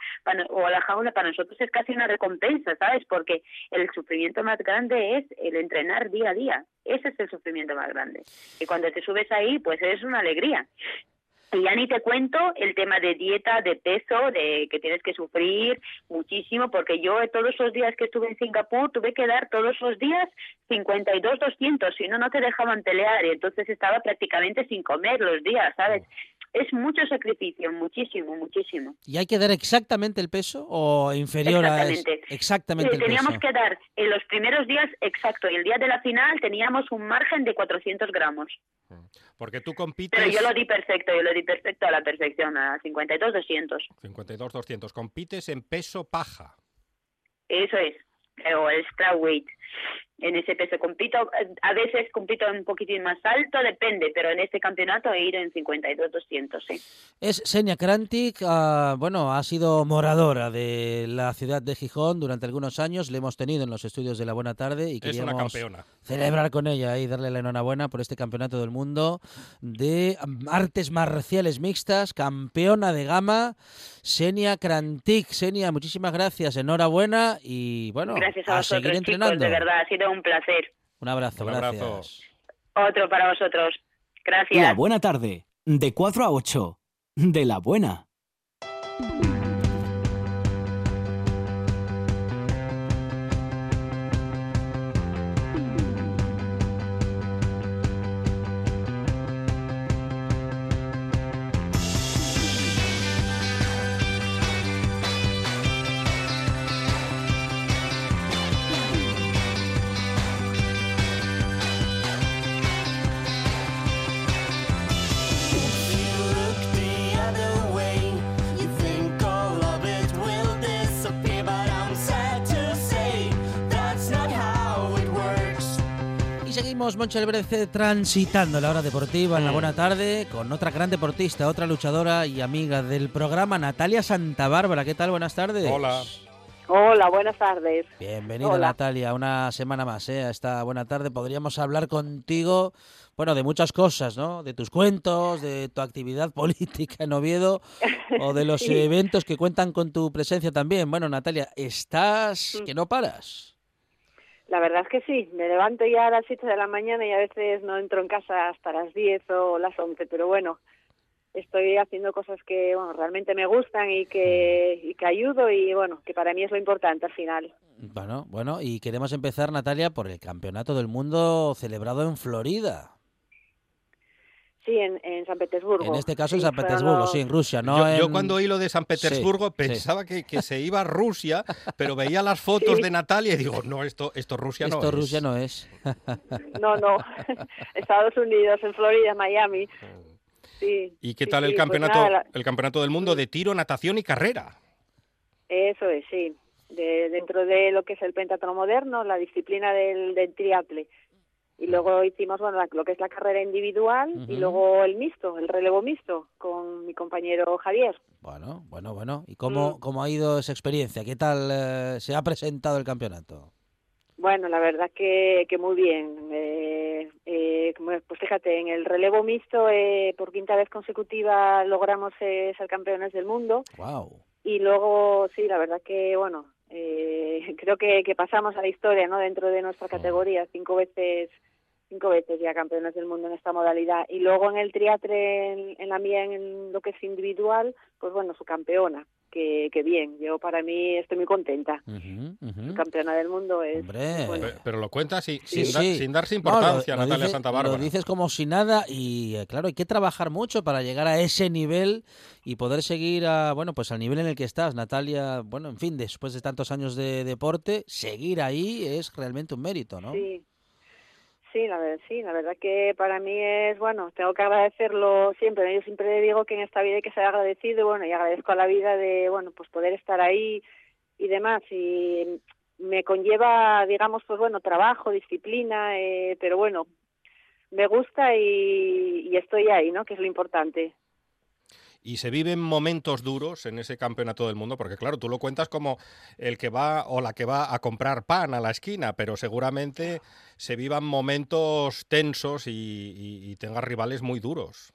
o a la jaula para nosotros es casi una recompensa, ¿sabes? Porque el sufrimiento más grande es el entrenar día a día. Ese es el sufrimiento más grande. Y cuando te subes ahí, pues es una alegría. Y ya ni te cuento el tema de dieta, de peso, de que tienes que sufrir muchísimo, porque yo todos los días que estuve en Singapur tuve que dar todos los días 52, 200, si no, no te dejaban pelear y entonces estaba prácticamente sin comer los días, ¿sabes? Es mucho sacrificio, muchísimo, muchísimo. ¿Y hay que dar exactamente el peso o inferior a es- Exactamente. exactamente Sí, el teníamos peso? que dar en los primeros días, exacto, y el día de la final teníamos un margen de 400 gramos. Porque tú compites... Pero yo lo di perfecto, yo lo di perfecto a la perfección, a 52, 200. 52, 200. Compites en peso paja. Eso es, o el strawweight. En ese peso compito, a veces compito un poquitín más alto, depende, pero en este campeonato he ido en 52, 200, sí. Es Senia Krantic, ah, bueno, ha sido moradora de la ciudad de Gijón durante algunos años, le hemos tenido en los estudios de La Buena Tarde y Es una queríamos campeona. celebrar con ella y darle la enhorabuena por este campeonato del mundo de artes marciales mixtas, campeona de gama, Senia Krantic. Senia, muchísimas gracias, enhorabuena y bueno, Gracias a a vosotros, seguir chicos, entrenando. de verdad, ha sido un placer. Un abrazo, Un abrazo. gracias. Otro para vosotros. Gracias. La buena tarde, de 4 a 8. De la buena. Seguimos, Moncho El Brece, transitando la hora deportiva en la buena tarde con otra gran deportista, otra luchadora y amiga del programa, Natalia Santa Bárbara. ¿Qué tal? Buenas tardes. Hola. Hola, buenas tardes. Bienvenida, Hola. Natalia, una semana más, ¿eh? A esta buena tarde. Podríamos hablar contigo, bueno, de muchas cosas, ¿no? De tus cuentos, de tu actividad política en Oviedo o de los Sí. eventos que cuentan con tu presencia también. Bueno, Natalia, estás que no paras. La verdad es que sí, me levanto ya a las 7 de la mañana y a veces no entro en casa hasta las 10 o las 11, pero bueno, estoy haciendo cosas que bueno, realmente me gustan y que, y que ayudo y bueno, que para mí es lo importante al final. Bueno, bueno, y queremos empezar, Natalia, por el Campeonato del Mundo celebrado en Florida. Sí, en, en San Petersburgo. En este caso en Sí, San fueron Petersburgo, sí, en Rusia, no yo, yo en- cuando oí lo de San Petersburgo Sí, pensaba Que, que se iba a Rusia, pero veía las fotos Sí. de Natalia y digo, no, esto, esto Rusia no Esto es. Rusia no es. No, no, Estados Unidos, en Florida, Miami. Sí, ¿Y qué sí, tal el sí, pues campeonato, nada, la- el campeonato del mundo de tiro, natación y carrera? Eso es, sí. De, dentro de lo que es el pentatlo moderno, la disciplina del, del triatle. Y luego hicimos bueno, la- lo que es la carrera individual y luego el mixto, el relevo mixto, con mi compañero Javier. Bueno, bueno, bueno. ¿Y cómo, Mm. cómo ha ido esa experiencia? ¿Qué tal eh, se ha presentado el campeonato? Bueno, la verdad que, que muy bien. Eh, eh, pues fíjate, en el relevo mixto, eh, por quinta vez consecutiva logramos eh, ser campeones del mundo. Wow. Y luego, sí, la verdad que, bueno, eh, creo que, que pasamos a la historia, ¿no? Dentro de nuestra categoría, cinco veces cinco veces ya campeones del mundo en esta modalidad. Y luego en el triatre, en, en la mía, en lo que es individual, pues bueno, su campeona, que, que bien. Yo para mí estoy muy contenta. Campeona del mundo es... Hombre. bueno, Pe- Pero lo cuentas sin, Sí, sin, dar- sí. sin darse No, lo- importancia, lo Natalia dice- Santa Bárbara. Lo dices como si nada y eh, claro, hay que trabajar mucho para llegar a ese nivel y poder seguir a, bueno, pues al nivel en el que estás, Natalia, bueno, en fin, después de tantos años de deporte, seguir ahí es realmente un mérito, ¿no? Sí. Sí, la verdad, sí, la verdad que para mí es, bueno, tengo que agradecerlo siempre. Yo siempre digo que en esta vida hay que ser agradecido bueno, y agradezco a la vida de, bueno, pues poder estar ahí y demás. Y me conlleva, digamos, pues bueno, trabajo, disciplina, eh, pero bueno, me gusta y, y estoy ahí, ¿no? Que es lo importante. Y se viven momentos duros en ese campeonato del mundo, porque claro, tú lo cuentas como el que va o la que va a comprar pan a la esquina, pero seguramente se vivan momentos tensos y, y, y tengas rivales muy duros.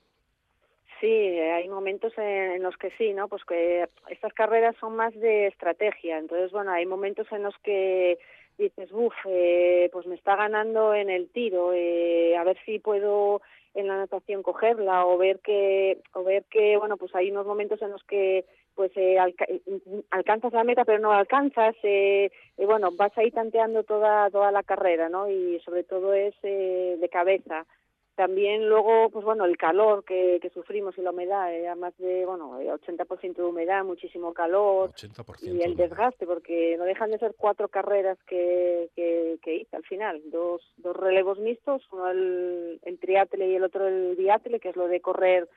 Sí, hay momentos en, en los que sí, ¿no? Pues que estas carreras son más de estrategia. Entonces, bueno, hay momentos en los que dices, uff, eh, pues me está ganando en el tiro, eh, a ver si puedo en la natación cogerla o ver que, o ver que, bueno, pues hay unos momentos en los que pues eh, alca- alcanzas la meta pero no alcanzas, eh, y bueno, vas ahí tanteando toda, toda la carrera, ¿no? Y sobre todo es eh, de cabeza. También luego, pues bueno, el calor que, que sufrimos y la humedad, eh, a más de, bueno, eh, 80% de humedad, muchísimo calor 80% y el de- desgaste, porque no dejan de ser cuatro carreras que, que, que hice al final, dos, dos relevos mixtos, uno el, el triatle y el otro el biatle, que es lo de correr,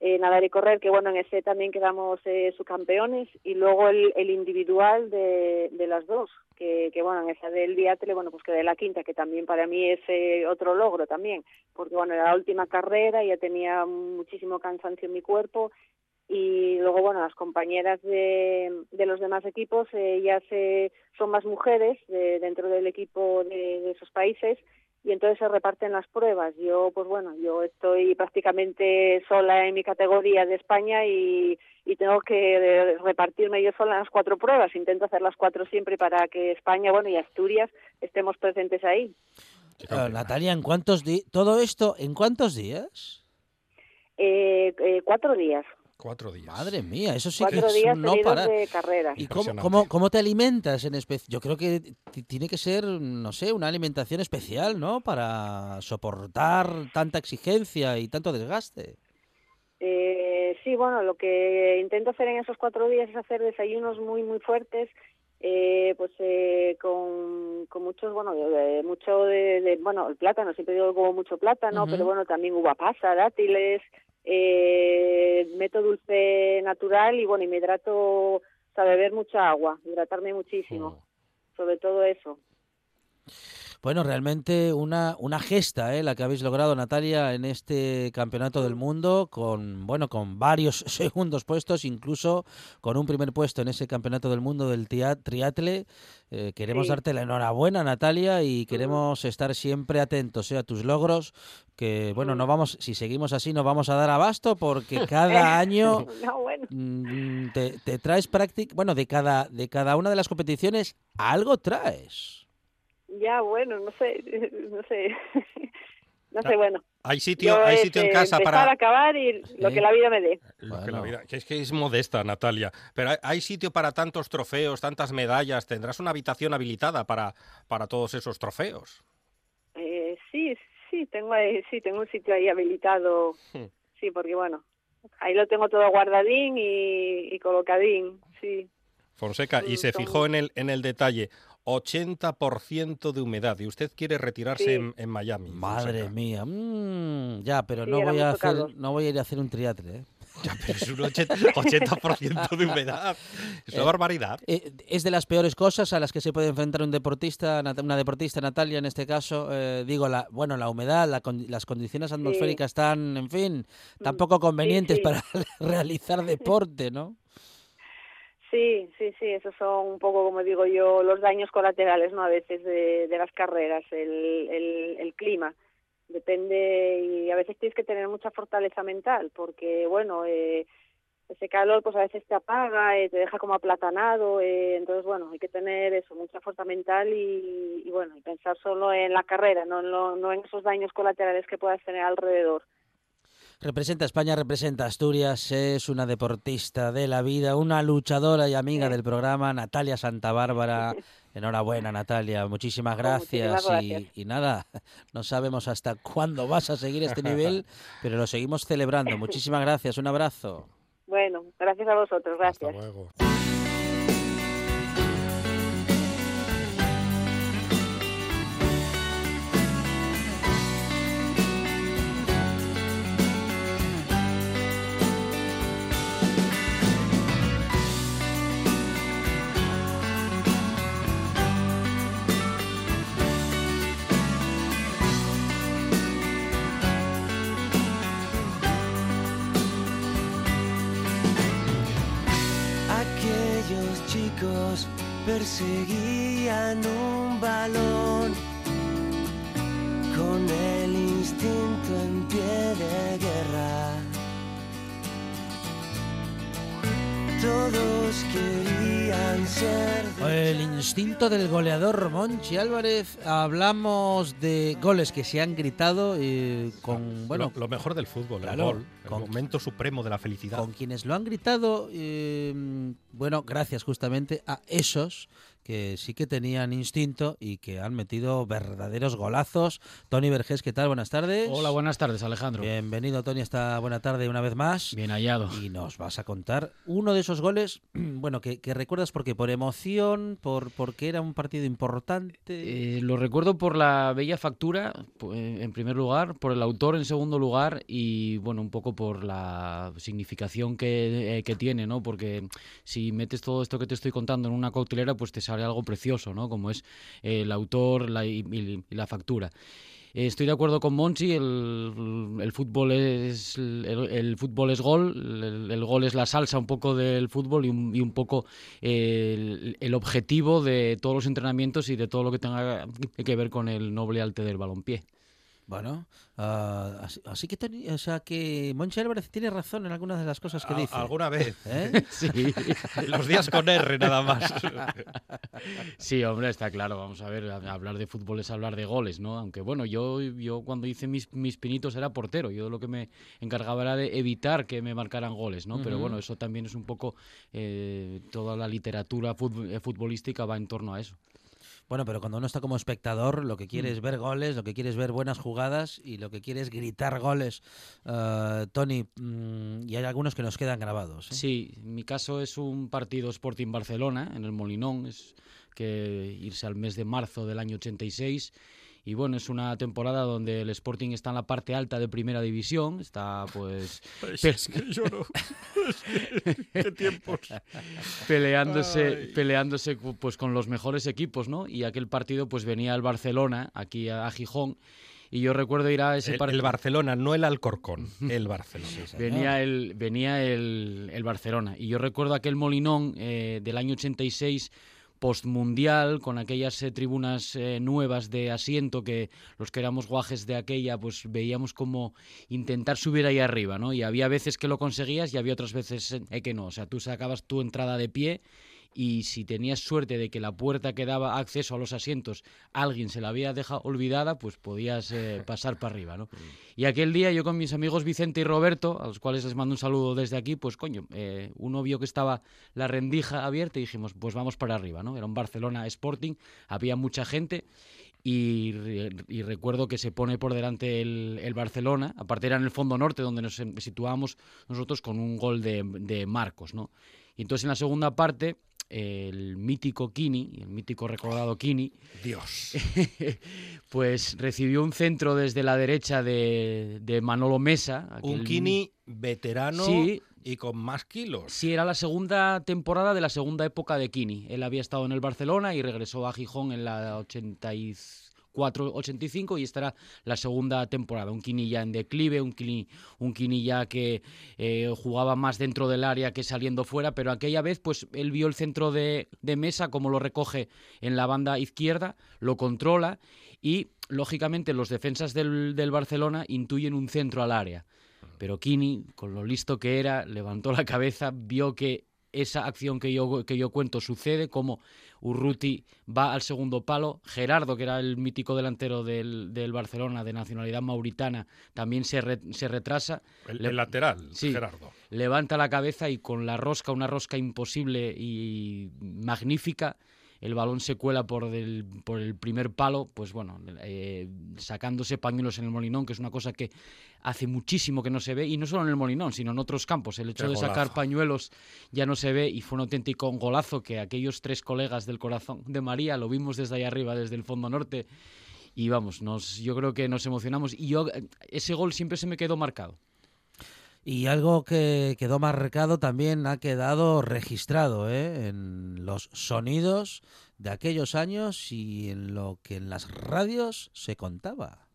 eh, nadar y correr, que bueno, en ese también quedamos eh, subcampeones, y luego el, el individual de, las dos, que, bueno, en esa del biatle, bueno, pues quedé la quinta, que también para mí es eh, otro logro también, porque bueno, era la última carrera, ya tenía muchísimo cansancio en mi cuerpo, y luego bueno las compañeras de, de los demás equipos eh, ya se son más mujeres de- dentro del equipo de esos países y entonces se reparten las pruebas yo pues bueno yo estoy prácticamente sola en mi categoría de España y, y tengo que eh, repartirme yo sola en las cuatro pruebas intento hacer las cuatro siempre para que España bueno y Asturias estemos presentes ahí Natalia, ¿en cuántos días? ¿Todo esto en cuántos días? eh, eh, cuatro días Cuatro días. Madre mía, eso sí que cuatro es días un no parar. de carreras ¿Y cómo, cómo, cómo te alimentas en especial? Yo creo que tiene que ser, no sé, una alimentación especial, ¿no? Para soportar tanta exigencia y tanto desgaste. Eh, sí, bueno, lo que intento hacer en esos cuatro días es hacer desayunos muy, muy fuertes, eh, pues eh, con, con muchos, bueno, de, de- mucho de, de- bueno, el plátano, siempre digo como mucho plátano, pero bueno, también uva pasa, dátiles, eh, meto dulce natural y bueno, y me hidrato, o sea, beber mucha agua, hidratarme muchísimo, Oh. sobre todo eso. Bueno, realmente una, una gesta, ¿eh? la que habéis logrado, Natalia, en este campeonato del mundo, con bueno, con varios segundos puestos, incluso con un primer puesto en ese campeonato del mundo del triatle. Eh, queremos Sí. darte la enhorabuena, Natalia, y queremos estar siempre atentos ¿eh? a tus logros. Que bueno, no vamos, si seguimos así, no vamos a dar abasto, porque cada año No, bueno. mm, te, te traes práctica, bueno, de cada, de cada una de las competiciones, algo traes. Ya, bueno, no sé, no sé, no sé, bueno. Hay sitio, Yo hay sitio en eh, casa para... acabar y lo que la vida me dé. Lo que la vida- que es que es modesta, Natalia. Pero hay, hay sitio para tantos trofeos, tantas medallas. Tendrás una habitación habilitada para, para todos esos trofeos. Eh, sí, sí, tengo ahí, sí, tengo un sitio ahí habilitado. Hmm. Sí, porque bueno, ahí lo tengo todo guardadín y, y colocadín, sí. Fonseca, y se fijó en el, en el detalle, 80% de humedad, y usted quiere retirarse Sí. en, en Miami. Madre Fonseca. mía, mm, ya, pero Sí, no voy a hacer, no voy a ir a hacer un triatle. ¿eh? Ya, pero es un 80%, 80% de humedad. Es una Eh, barbaridad. Eh, es de las peores cosas a las que se puede enfrentar un deportista, una deportista Natalia en este caso. eh, digo, la, bueno, la humedad, la las condiciones atmosféricas están, en fin, tampoco convenientes sí. para realizar deporte, ¿no? Sí, sí, sí, esos son un poco, como digo yo, los daños colaterales, ¿no? A veces de, de las carreras, el, el, el clima. Depende y a veces tienes que tener mucha fortaleza mental porque, bueno, eh, ese calor pues a veces te apaga, eh, te deja como aplatanado, eh, entonces, bueno, hay que tener eso, mucha fuerza mental y, y, bueno, y pensar solo en la carrera, no en, lo- no en esos daños colaterales que puedas tener alrededor. Representa a España, representa a Asturias, es una deportista de la vida, una luchadora y amiga del programa, Natalia Santa Bárbara. Enhorabuena, Natalia, muchísimas Oh, gracias. muchísimas Y, gracias. y nada, no sabemos hasta cuándo vas a seguir este nivel, pero lo seguimos celebrando. Muchísimas gracias, un abrazo. Bueno, gracias a vosotros, Hasta gracias. luego. Perseguían un balón con el instinto en pie de guerra. Todos querían ser El instinto del goleador Monchi Álvarez. Hablamos de goles que se han gritado eh, con, bueno, lo, lo mejor del fútbol, Claro, el gol, el con- momento supremo de la felicidad. con quienes lo han gritado, eh, bueno, gracias justamente a esos que sí que tenían instinto y que han metido verdaderos golazos. Tony Vergés, ¿qué tal? Buenas tardes. Hola, buenas tardes, Alejandro. Bienvenido, Tony, esta buena tarde una vez más. Bien hallado. Y nos vas a contar uno de esos goles, bueno, que, que recuerdas porque por emoción, por porque era un partido importante. Eh, lo recuerdo por la bella factura, eh, en primer lugar, por el autor en segundo lugar y, bueno, un poco por la significación que, eh, que tiene, ¿no? Porque si metes todo esto que te estoy contando en una coctelera, pues te sale algo precioso, ¿no? Como es el autor y, la factura. Estoy de acuerdo con Monchi, el, fútbol es el, fútbol es gol, el, gol es la salsa un poco del fútbol y un, poco el, el objetivo de todos los entrenamientos y de todo lo que tenga que ver con el noble arte del balompié. Bueno, ah, así, así que, Tony- o sea, que Álvarez tiene razón en algunas de las cosas que A- dice. Alguna vez. ¿Eh? Sí. Los días con R nada más. Sí, hombre, está claro. Vamos a ver, hablar de fútbol es hablar de goles, ¿no? Aunque bueno, yo, yo cuando hice mis, mis pinitos era portero. Yo lo que me encargaba era de evitar que me marcaran goles, ¿no? Pero bueno, eso también es un poco. eh, toda la literatura eh, futbolística va en torno a eso. Bueno, pero cuando uno está como espectador, lo que quiere Mm. es ver goles, lo que quiere es ver buenas jugadas y lo que quiere es gritar goles. Ah, Tony, mm, y hay algunos que nos quedan grabados. ¿eh? Sí, en mi caso es un partido Sporting Barcelona en el Molinón, es que irse al mes de marzo del año 86 y bueno, es una temporada donde el Sporting está en la parte alta de Primera División, está pues Pues es que yo no. ¿Qué tiempos? peleándose Ay. peleándose pues con los mejores equipos, ¿no? Y aquel partido pues venía el Barcelona aquí a, Gijón y yo recuerdo ir a ese El, partido el Barcelona, no el Alcorcón, el Barcelona. Venía el, venía el, el Barcelona. Y yo recuerdo aquel Molinón eh, del año 86 postmundial con aquellas eh, tribunas eh, nuevas de asiento que los que éramos guajes de aquella pues veíamos como intentar subir ahí arriba, ¿no? Y había veces que lo conseguías y había otras veces eh, que no, o sea, tú sacabas tu entrada de pie y si tenías suerte de que la puerta que daba acceso a los asientos alguien se la había dejado olvidada, pues podías eh, pasar para arriba, ¿no? Y aquel día yo con mis amigos Vicente y Roberto, a los cuales les mando un saludo desde aquí, pues coño, eh, uno vio que estaba la rendija abierta y dijimos, pues vamos para arriba, ¿no? Era un Barcelona Sporting, había mucha gente y, y recuerdo que se pone por delante el, el Barcelona, aparte era en el fondo norte donde nos situábamos nosotros con un gol de, de Marcos, ¿no? Y entonces en la segunda parte el mítico Kini, el mítico recordado Kini, Dios. pues recibió un centro desde la derecha de, de Manolo Mesa. Un Kini veterano Sí. y con más kilos. Sí, era la segunda temporada de la segunda época de Kini. Él había estado en el Barcelona y regresó a Gijón en la 84-85 y esta era la segunda temporada. Un Kini ya en declive, un Kini, un Kini ya que eh, jugaba más dentro del área que saliendo fuera, pero aquella vez pues él vio el centro de, de mesa como lo recoge en la banda izquierda, lo controla y lógicamente los defensas del, del Barcelona intuyen un centro al área. Pero Kini, con lo listo que era, levantó la cabeza, vio que esa acción que yo, que yo cuento sucede, como Urruti va al segundo palo, Gerardo, que era el mítico delantero del, del Barcelona de nacionalidad mauritana, también se, re- se retrasa, El, Le- el lateral, Sí. Gerardo. levanta la cabeza y con la rosca, una rosca imposible y magnífica, el balón se cuela por, del- por el primer palo, pues bueno, eh, sacándose pañuelos en el Molinón, que es una cosa que hace muchísimo que no se ve, y no solo en el Molinón, sino en otros campos. El hecho Qué de sacar pañuelos ya no se ve y fue un auténtico golazo que aquellos tres colegas del corazón de María lo vimos desde ahí arriba, desde el fondo norte. Y vamos, nos, yo creo que nos emocionamos. Y yo, eh, ese gol siempre se me quedó marcado. Y algo que quedó marcado también ha quedado registrado ¿eh? en los sonidos de aquellos años y en lo que en las radios se contaba.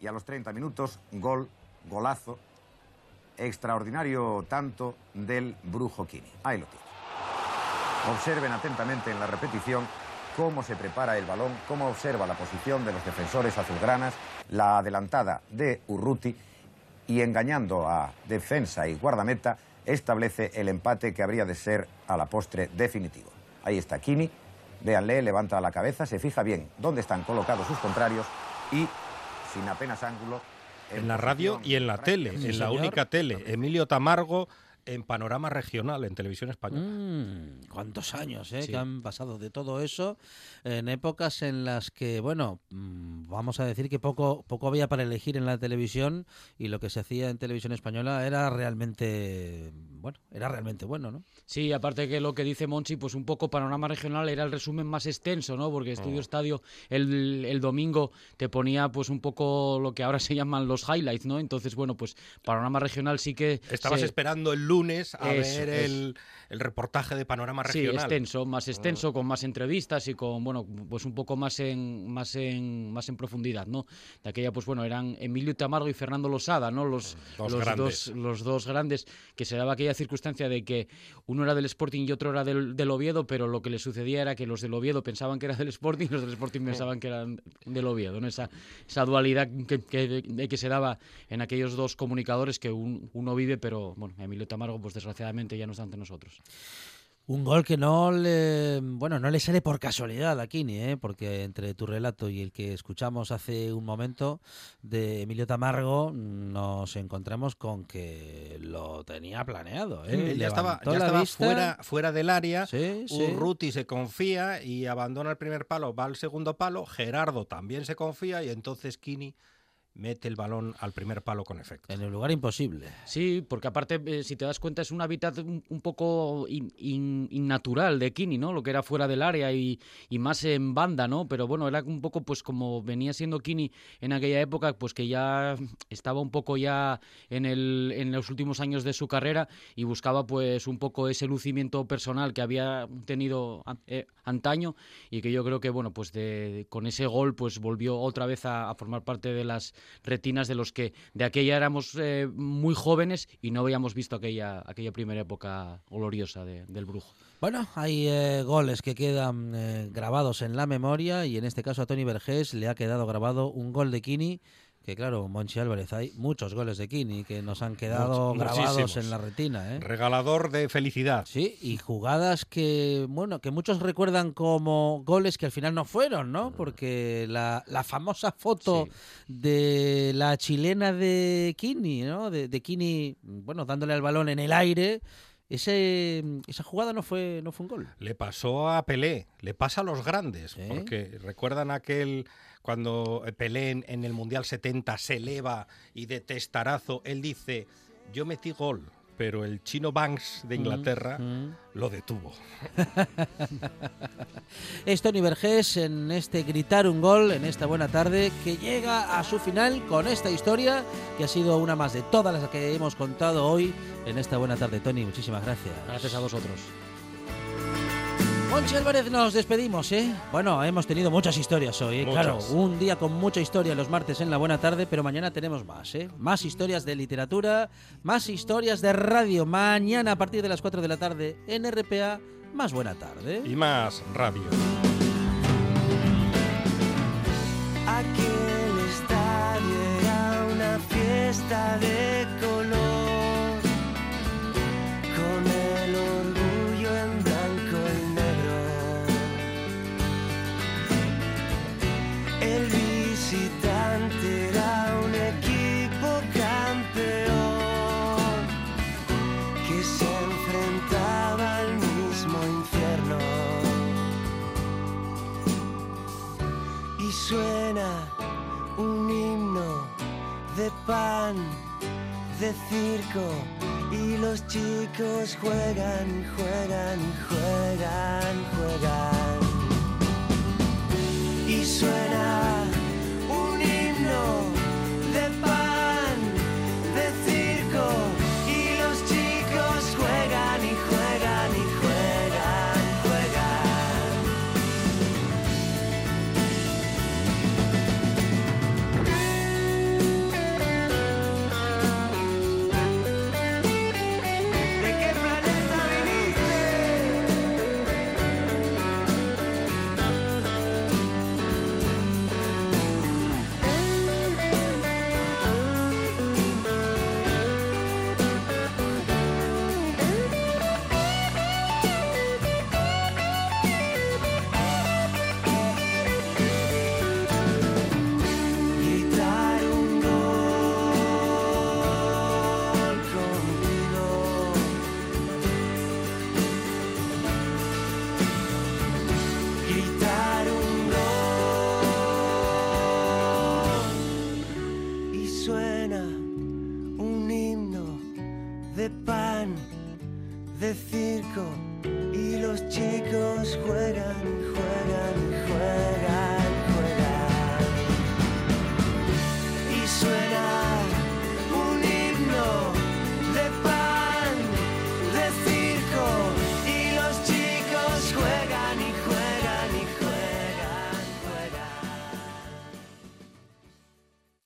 Y a los 30 minutos, gol, golazo, extraordinario tanto del Brujo Kini. Ahí lo tiene. Observen atentamente en la repetición cómo se prepara el balón, cómo observa la posición de los defensores azulgranas, la adelantada de Urruti y engañando a defensa y guardameta establece el empate que habría de ser a la postre definitivo. Ahí está Kini, véanle, levanta la cabeza, se fija bien dónde están colocados sus contrarios y sin apenas ángulo. En la radio y en la tele, en la única tele. Emilio Tamargo en Panorama Regional, en Televisión Española. Mm, ¿Cuántos años eh, Sí. que han pasado de todo eso? En épocas en las que, bueno, mm, vamos a decir que poco, poco había para elegir en la televisión y lo que se hacía en televisión española era realmente, bueno, era realmente bueno, ¿no? Sí, aparte que lo que dice Monchi, pues un poco panorama regional era el resumen más extenso, ¿no? Porque Estudio Oh. Estadio el, el domingo te ponía pues un poco lo que ahora se llaman los highlights, ¿no? Entonces, bueno, pues panorama regional sí que... Estabas se- esperando el lunes a Eso, ver el, el reportaje de Panorama Sí, Regional. extenso, más Oh. extenso, con más entrevistas y con, bueno, pues un poco más en, más en, más en profundidad, ¿no? De aquella, pues bueno, eran Emilio Tamargo y Fernando Losada, ¿no? Los, Dos los grandes. dos, los dos grandes, que se daba aquella circunstancia de que uno era del Sporting y otro era del, del Oviedo, pero lo que le sucedía era que los del Oviedo pensaban que era del Sporting y los del Sporting pensaban que eran del Oviedo, ¿no? Esa, esa dualidad que, que, que se daba en aquellos dos comunicadores que un- uno vive, pero, bueno, Emilio Tamargo, pues desgraciadamente ya no está ante nosotros. Un gol que no le, bueno, no le sale por casualidad a Kini, ¿eh? porque entre tu relato y el que escuchamos hace un momento de Emilio Tamargo nos encontramos con que lo tenía planeado. ¿eh? Ya estaba, Levantó ya la estaba vista. fuera, fuera del área. Sí, sí. Urruti se confía y abandona el primer palo, va al segundo palo. Gerardo también se confía y entonces Kini mete el balón al primer palo con efecto. En el lugar imposible. Sí, porque aparte, eh, si te das cuenta, es un hábitat un, un poco in- in- innatural de Kini, ¿no? Lo que era fuera del área y, y más en banda, ¿no? Pero bueno, era un poco pues como venía siendo Kini en aquella época, pues que ya estaba un poco ya en, el, en los últimos años de su carrera y buscaba pues un poco ese lucimiento personal que había tenido eh, antaño y que yo creo que, bueno, pues de, con ese gol pues volvió otra vez a, a formar parte de las retinas de los que de aquella éramos eh, muy jóvenes y no habíamos visto aquella, aquella primera época gloriosa de- del brujo. Bueno, hay eh, goles que quedan eh, grabados en la memoria y en este caso a Tony Vergés le ha quedado grabado un gol de Kini, claro, Monchi Álvarez, hay muchos goles de Kini que nos han quedado Much- grabados muchísimos. en la retina. ¿eh? Regalador de felicidad. Sí, y jugadas que, bueno, que muchos recuerdan como goles que al final no fueron, Mm. ¿no? Porque la, la famosa foto de la chilena de Kini, ¿no? De, de Kini, bueno, dándole al balón en el aire, ese, esa jugada no fue, no fue un gol. Le pasó a Pelé, le pasa a los grandes, porque recuerdan aquel cuando Pelé en, en el Mundial 70 se eleva y de testarazo, él dice, yo metí gol, pero el chino Banks de Inglaterra mm. lo detuvo. Es Tony Vergés en este gritar un gol, en esta buena tarde, que llega a su final con esta historia, que ha sido una más de todas las que hemos contado hoy en esta buena tarde. Tony, muchísimas gracias. Gracias a vosotros. Monchi Álvarez, nos despedimos, ¿eh? Bueno, hemos tenido muchas historias hoy, ¿eh? Muchas. Claro, un día con mucha historia los martes en la buena tarde, pero mañana tenemos más, ¿eh? Más historias de literatura, más historias de radio. Mañana a partir de las 4 de la tarde en RPA, más buena tarde. Y más radio. Aquel estadio era una fiesta de color, de pan, de circo, y los chicos juegan, juegan, juegan, juegan. Y suena